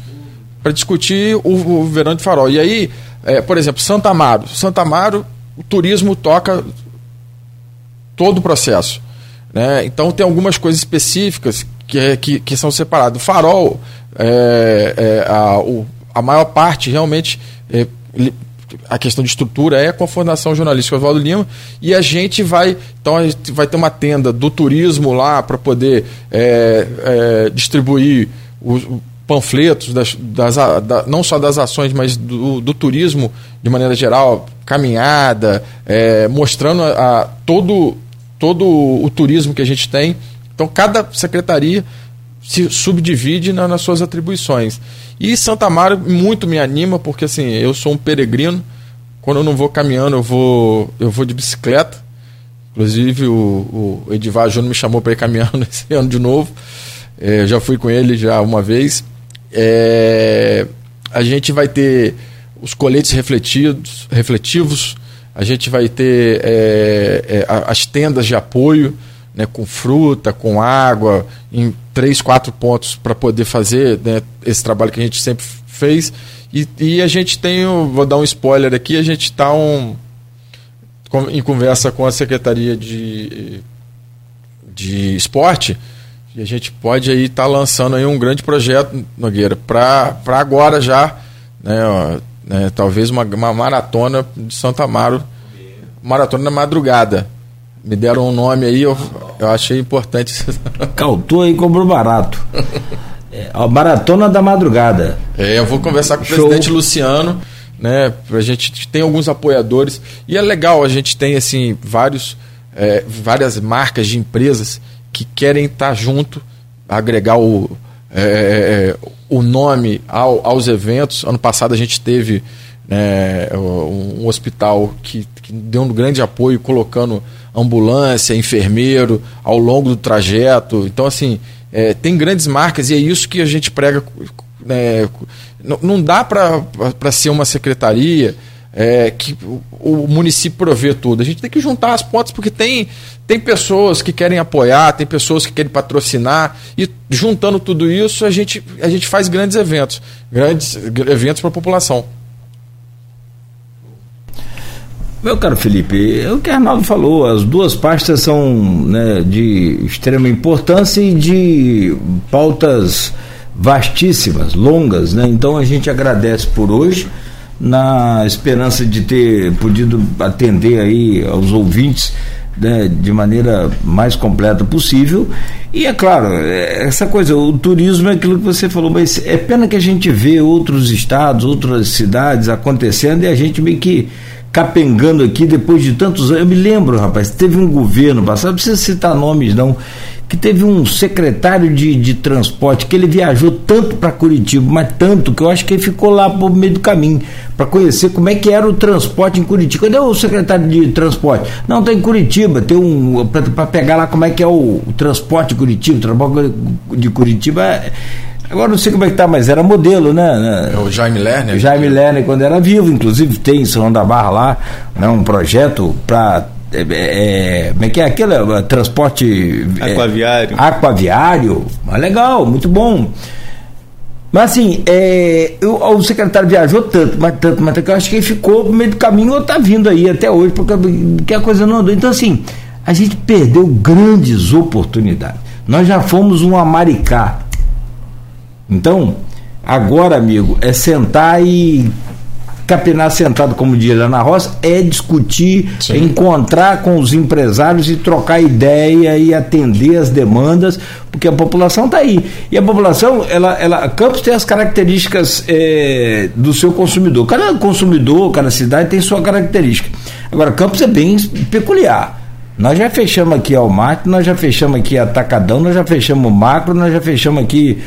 para discutir o, o verão de farol. E aí é, por exemplo, Santa Amaro. Santa Amaro, o turismo toca todo o processo. Né? Então tem algumas coisas específicas que, que, que são separadas. O farol, é, é, a, o, a maior parte realmente, é, a questão de estrutura é com a Fundação Jornalística Oswaldo Lima e a gente vai, então a gente vai ter uma tenda do turismo lá para poder é, é, distribuir o, panfletos, das, das da, não só das ações, mas do, do, turismo de maneira geral, caminhada, é, mostrando a, a, todo, todo o turismo que a gente tem. Então, cada secretaria se subdivide na, nas suas atribuições. E Santa Amaro muito me anima, porque assim, eu sou um peregrino. Quando eu não vou caminhando, eu vou, eu vou de bicicleta. Inclusive, o, o Edivar Júnior me chamou para ir caminhando esse ano de novo. É, já fui com ele já uma vez. É, a gente vai ter os coletes refletidos, refletivos, a gente vai ter é, é, as tendas de apoio, né, com fruta, com água, em três, quatro pontos para poder fazer né, esse trabalho que a gente sempre fez. E, e, a gente tem, vou dar um spoiler aqui, a gente está um, em conversa com a Secretaria de, de Esporte, e a gente pode aí estar tá lançando aí um grande projeto, Nogueira, para agora já, né, ó, né, talvez uma, uma maratona de Santa Amaro, maratona da madrugada. Me deram um nome aí, eu, eu achei importante. Cautou aí cobrou barato. É, a maratona da madrugada. É, eu vou conversar com o Show. presidente Luciano né? A gente tem alguns apoiadores e é legal a gente tem assim vários é, várias marcas de empresas que querem estar junto, agregar o, é, é o nome ao, aos eventos. Ano passado a gente teve né, um hospital que, que deu um grande apoio colocando ambulância, enfermeiro ao longo do trajeto. Então assim é, tem grandes marcas e é isso que a gente prega né, não, não dá para ser uma secretaria é, que o, o, município provê tudo. A gente tem que juntar as pontas porque tem, tem pessoas que querem apoiar, tem pessoas que querem patrocinar e juntando tudo isso a gente, a gente faz grandes eventos, grandes eventos para a população. Meu caro Felipe, é o que Arnaldo falou, as duas pastas são né, de extrema importância e de pautas vastíssimas, longas, né? Então a gente agradece por hoje, na esperança de ter podido atender aí aos ouvintes né, de maneira mais completa possível. E é claro, é, essa coisa, o turismo é aquilo que você falou, mas é pena que a gente vê outros estados, outras cidades acontecendo e a gente meio que capengando aqui depois de tantos anos. Eu me lembro, rapaz, teve um governo passado, não precisa citar nomes não, que teve um secretário de, de transporte que ele viajou tanto para Curitiba, mas tanto que eu acho que ele ficou lá por meio do caminho para conhecer como é que era o transporte em Curitiba. Cadê o secretário de transporte? Não, está em Curitiba, tem um para pegar lá como é que é o, o transporte de Curitiba, o transporte de Curitiba. É, agora não sei como é que tá, mas era modelo, né? É o Jaime Lerner. Jaime Lerner, quando era vivo, inclusive tem em São da Barra lá, né, um projeto para é, é, como é que é aquele é, transporte aquaviário? É, aquaviário, mas legal, muito bom. Mas assim, é, eu, o secretário viajou tanto, mas tanto, mas eu acho que ele ficou no meio do caminho ou está vindo aí até hoje, porque, porque a coisa não andou. Então, assim, a gente perdeu grandes oportunidades. Nós já fomos um Amaricá. Então, agora, amigo, é sentar e capinar sentado, como diz lá na roça, é discutir, Sim. encontrar com os empresários e trocar ideia e atender as demandas, porque a população está aí. E a população, ela, ela, Campos tem as características é, do seu consumidor. Cada consumidor, cada cidade tem sua característica. Agora, Campos é bem peculiar. Nós já fechamos aqui Walmart, nós já fechamos aqui Atacadão, nós já fechamos Macro, nós já fechamos aqui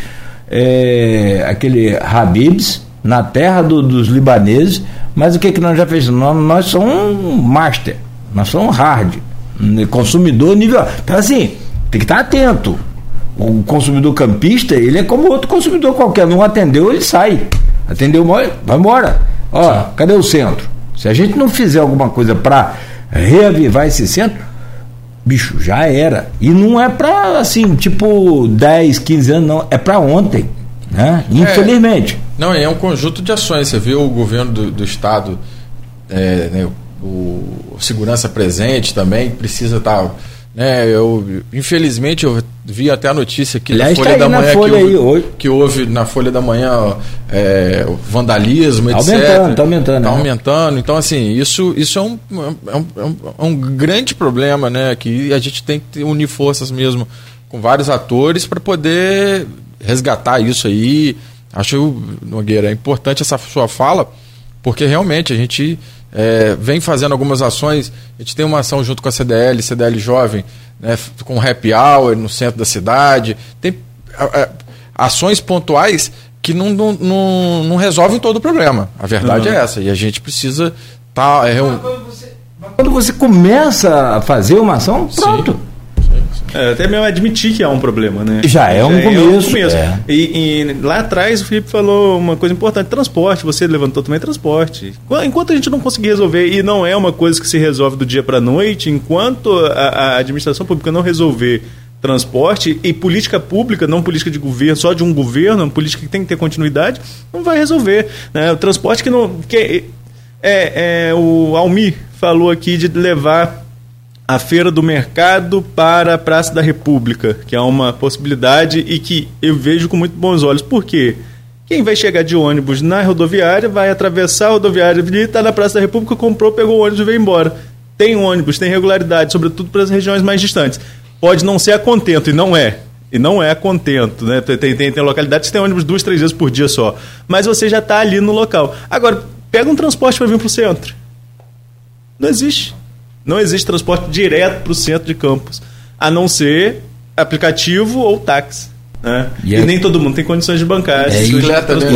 é, aquele Habibs na terra do, dos libaneses, mas o que, que nós já fizemos? Nós, nós somos um master, nós somos hard, consumidor nível. Então, assim, tem que estar atento. O consumidor campista, ele é como outro consumidor qualquer. Não atendeu, ele sai. Atendeu, vai embora. Ó, Sim. cadê o centro? Se a gente não fizer alguma coisa para reavivar esse centro, bicho, já era. E não é para assim, tipo 10, 15 anos, não. É para ontem. Né? É. Infelizmente. É, não, é um conjunto de ações. Você viu o governo do, do Estado, é, né, o segurança presente também, precisa estar. Tá, né, eu, infelizmente, eu vi até a notícia que Aliás, na Folha tá da Manhã Folha que, houve, que houve na Folha da Manhã é, vandalismo, tá etc. Aumentando, tá aumentando. Tá né? aumentando. Então, assim, isso, isso é, um, é, um, é, um, é um grande problema, né? Que a gente tem que unir forças mesmo com vários atores para poder resgatar isso aí. Acho, Nogueira, é importante essa sua fala, porque realmente a gente é, vem fazendo algumas ações. A gente tem uma ação junto com a CDL, CDL Jovem, né, com happy hour no centro da cidade. Tem é, ações pontuais que não, não, não, não, resolvem todo o problema. A verdade uhum. é essa. E a gente precisa estar. Tá, é um... quando, você, quando você começa a fazer uma ação, pronto. Sim. É, até mesmo admitir que há um problema, né? Já é um Já começo. É um começo. É. E, e, lá atrás o Felipe falou uma coisa importante: transporte. Você levantou também transporte. Enquanto a gente não conseguir resolver, e não é uma coisa que se resolve do dia para a noite, enquanto a, a administração pública não resolver transporte e política pública, não política de governo, só de um governo, política que tem que ter continuidade, não vai resolver. Né? O transporte que não. Que É, é, o Almi falou aqui de levar a Feira do Mercado para a Praça da República, que é uma possibilidade e que eu vejo com muito bons olhos. Por quê? Quem vai chegar de ônibus na rodoviária vai atravessar a rodoviária e está na Praça da República, comprou, pegou o ônibus e veio embora. Tem ônibus, tem regularidade, sobretudo para as regiões mais distantes. Pode não ser a contento, e não é. E não é a contento, né? Tem, tem, tem localidades que tem ônibus duas, três vezes por dia só. Mas você já está ali no local. Agora, pega um transporte para vir para o centro. Não existe. Não existe transporte direto para o centro de campus, a não ser aplicativo ou táxi. Né? E, e nem todo mundo tem condições de bancar é, bicicleta, né?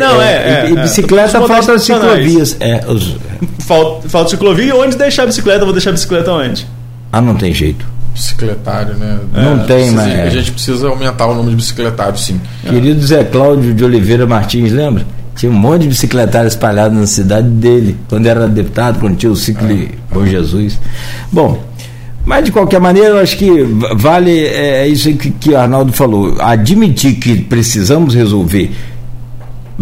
Não, é, é, e, é, bicicleta falta ciclovias. É, os... falta, falta ciclovia onde deixar a bicicleta? Vou deixar a bicicleta onde? Ah, não tem jeito bicicletário, né? Não é, tem, mas. A gente precisa aumentar o número de bicicletários, sim. Querido Zé Cláudio de Oliveira Martins, lembra? Tinha um monte de bicicletários espalhados na cidade dele, quando era deputado, quando tinha o ciclo de Bom Jesus. Bom, mas de qualquer maneira, eu acho que vale é, é isso que, que o Arnaldo falou. Admitir que precisamos resolver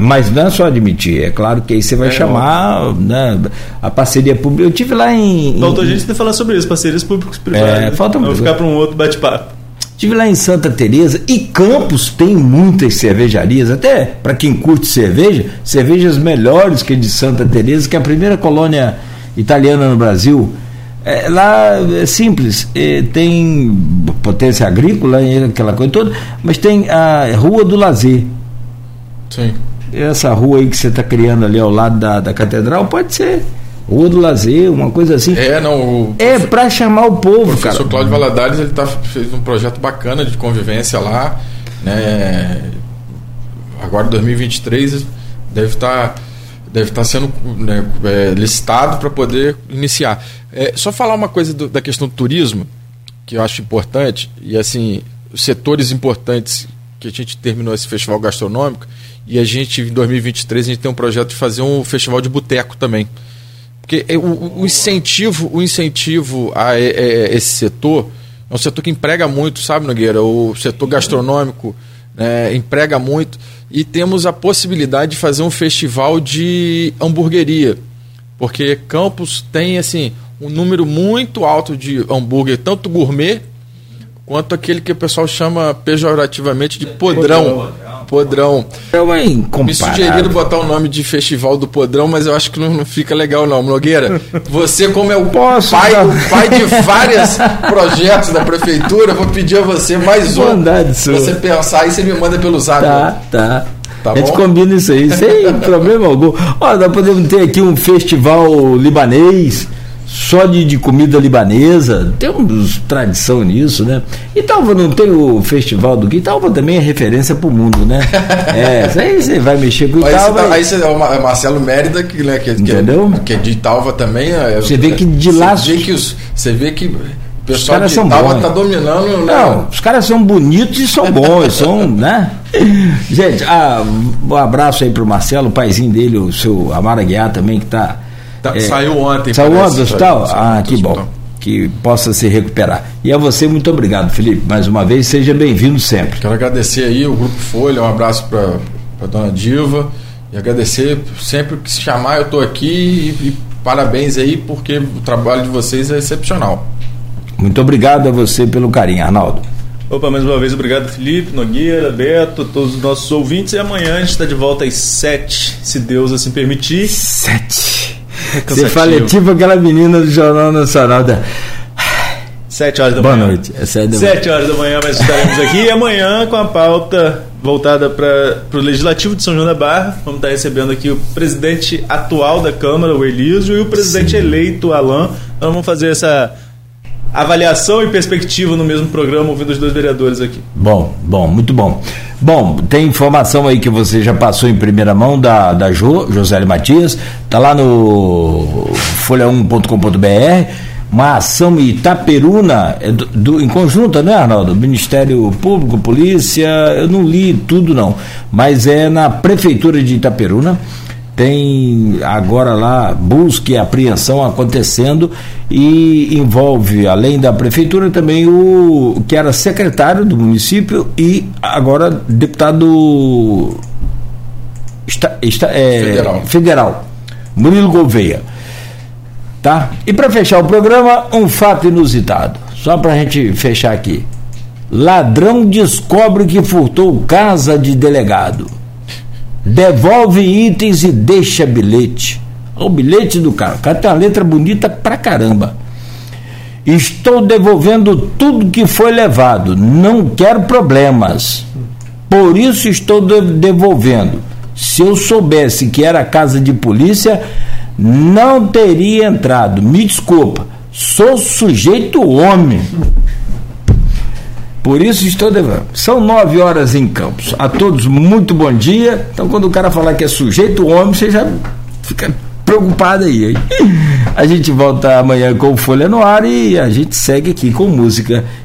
mas não é só admitir, é claro que aí você vai é, chamar né, a parceria pública. Eu tive lá em. Faltou em... gente ter falar sobre isso, parcerias públicos privadas. É, falta Vou ficar para um outro bate-papo. Tive lá em Santa Teresa e Campos tem muitas cervejarias, até para quem curte cerveja, cervejas melhores que a de Santa Teresa, que é a primeira colônia italiana no Brasil. É, lá é simples, é, tem potência agrícola, aquela coisa toda, mas tem a Rua do Lazer. Sim essa rua aí que você está criando ali ao lado da, da catedral, pode ser. Rua do Lazer, uma coisa assim. É, não. O, é para chamar o povo, o professor cara. Cláudio Valadares ele tá, fez um projeto bacana de convivência lá. Né? Agora, em 2023, deve estar. Tá, deve estar tá sendo né, é, listado para poder iniciar. É, só falar uma coisa do, da questão do turismo, que eu acho importante, e assim, os setores importantes que a gente terminou esse festival gastronômico, e a gente, em 2023, a gente tem um projeto de fazer um festival de boteco também. Porque é, o, o incentivo, o incentivo a, a, a, esse setor é um setor que emprega muito, sabe, Nogueira? O setor gastronômico né, emprega muito. E temos a possibilidade de fazer um festival de hamburgueria. Porque Campos tem assim um número muito alto de hambúrguer, tanto gourmet quanto aquele que o pessoal chama pejorativamente de podrão. Podrão. É Me sugeriram botar o nome de Festival do Podrão, mas eu acho que não, não fica legal não, Nogueira. Você, como é o Posso, pai, o pai de vários projetos da prefeitura, vou pedir a você mais um. Pra você pensar aí, você me manda pelo zap. Tá, tá. Tá a gente bom? combina isso aí, sem problema algum. Olha, nós podemos ter aqui um festival libanês só de, de comida libanesa, temos tradição nisso, né? E Talva não tem o festival do que Talva também é referência para o mundo, né? É, aí você vai mexer com Italva. Aí, você, tá, aí você, é o Marcelo Mérida, que, né, que, Entendeu? Que, é, que é de Talva também. É, você vê que de lá. Você vê que, os, você vê que o pessoal de são Talva está dominando. Né? Não, os caras são bonitos e são bons, são, né? Gente, ah, um abraço aí pro Marcelo, o paizinho dele, o seu Amara Guiar também, que está Tá, é, saiu ontem. Saiu ontem do hospital? Ah, que bom. Que possa se recuperar. E a você, muito obrigado, Felipe. Mais uma vez, seja bem-vindo sempre. Quero agradecer aí o Grupo Folha, um abraço para a dona Diva. E agradecer sempre que se chamar, eu estou aqui e, e parabéns aí, porque o trabalho de vocês é excepcional. Muito obrigado a você pelo carinho, Arnaldo. Opa, mais uma vez, obrigado, Felipe, Nogueira, Beto, todos os nossos ouvintes. E amanhã a gente está de volta às sete, se Deus assim permitir. Sete. Você fala é tipo aquela menina do Jornal Nacional da. Sete horas da Boa manhã. Boa noite. É sete, sete horas da manhã, mas estaremos aqui. E amanhã com a pauta voltada para o Legislativo de São João da Barra. Vamos estar recebendo aqui o presidente atual da Câmara, o Elísio, e o presidente Sim. eleito, o Alain. Então vamos fazer essa avaliação e perspectiva no mesmo programa, ouvindo os dois vereadores aqui. Bom, bom, muito bom. Bom, tem informação aí que você já passou em primeira mão da, da jo, José Matias, tá lá no folha1.com.br, uma ação Itaperuna, é do, do, em conjunto, né, Arnaldo? Ministério Público, Polícia, eu não li tudo não, mas é na Prefeitura de Itaperuna tem agora lá busca e apreensão acontecendo e envolve, além da prefeitura, também o que era secretário do município e agora deputado esta, esta, é, federal. federal. Murilo Gouveia. Tá? E para fechar o programa, um fato inusitado. Só para a gente fechar aqui. Ladrão descobre que furtou casa de delegado. Devolve itens e deixa bilhete. O bilhete do cara. O cara tem uma letra bonita pra caramba. Estou devolvendo tudo que foi levado. Não quero problemas. Por isso estou devolvendo. Se eu soubesse que era casa de polícia, não teria entrado. Me desculpa. Sou sujeito homem. Por isso estou devendo. São nove horas em Campos. A todos, muito bom dia. Então, quando o cara falar que é sujeito homem, você já fica preocupado aí. Hein? A gente volta amanhã com Folha no Ar e a gente segue aqui com música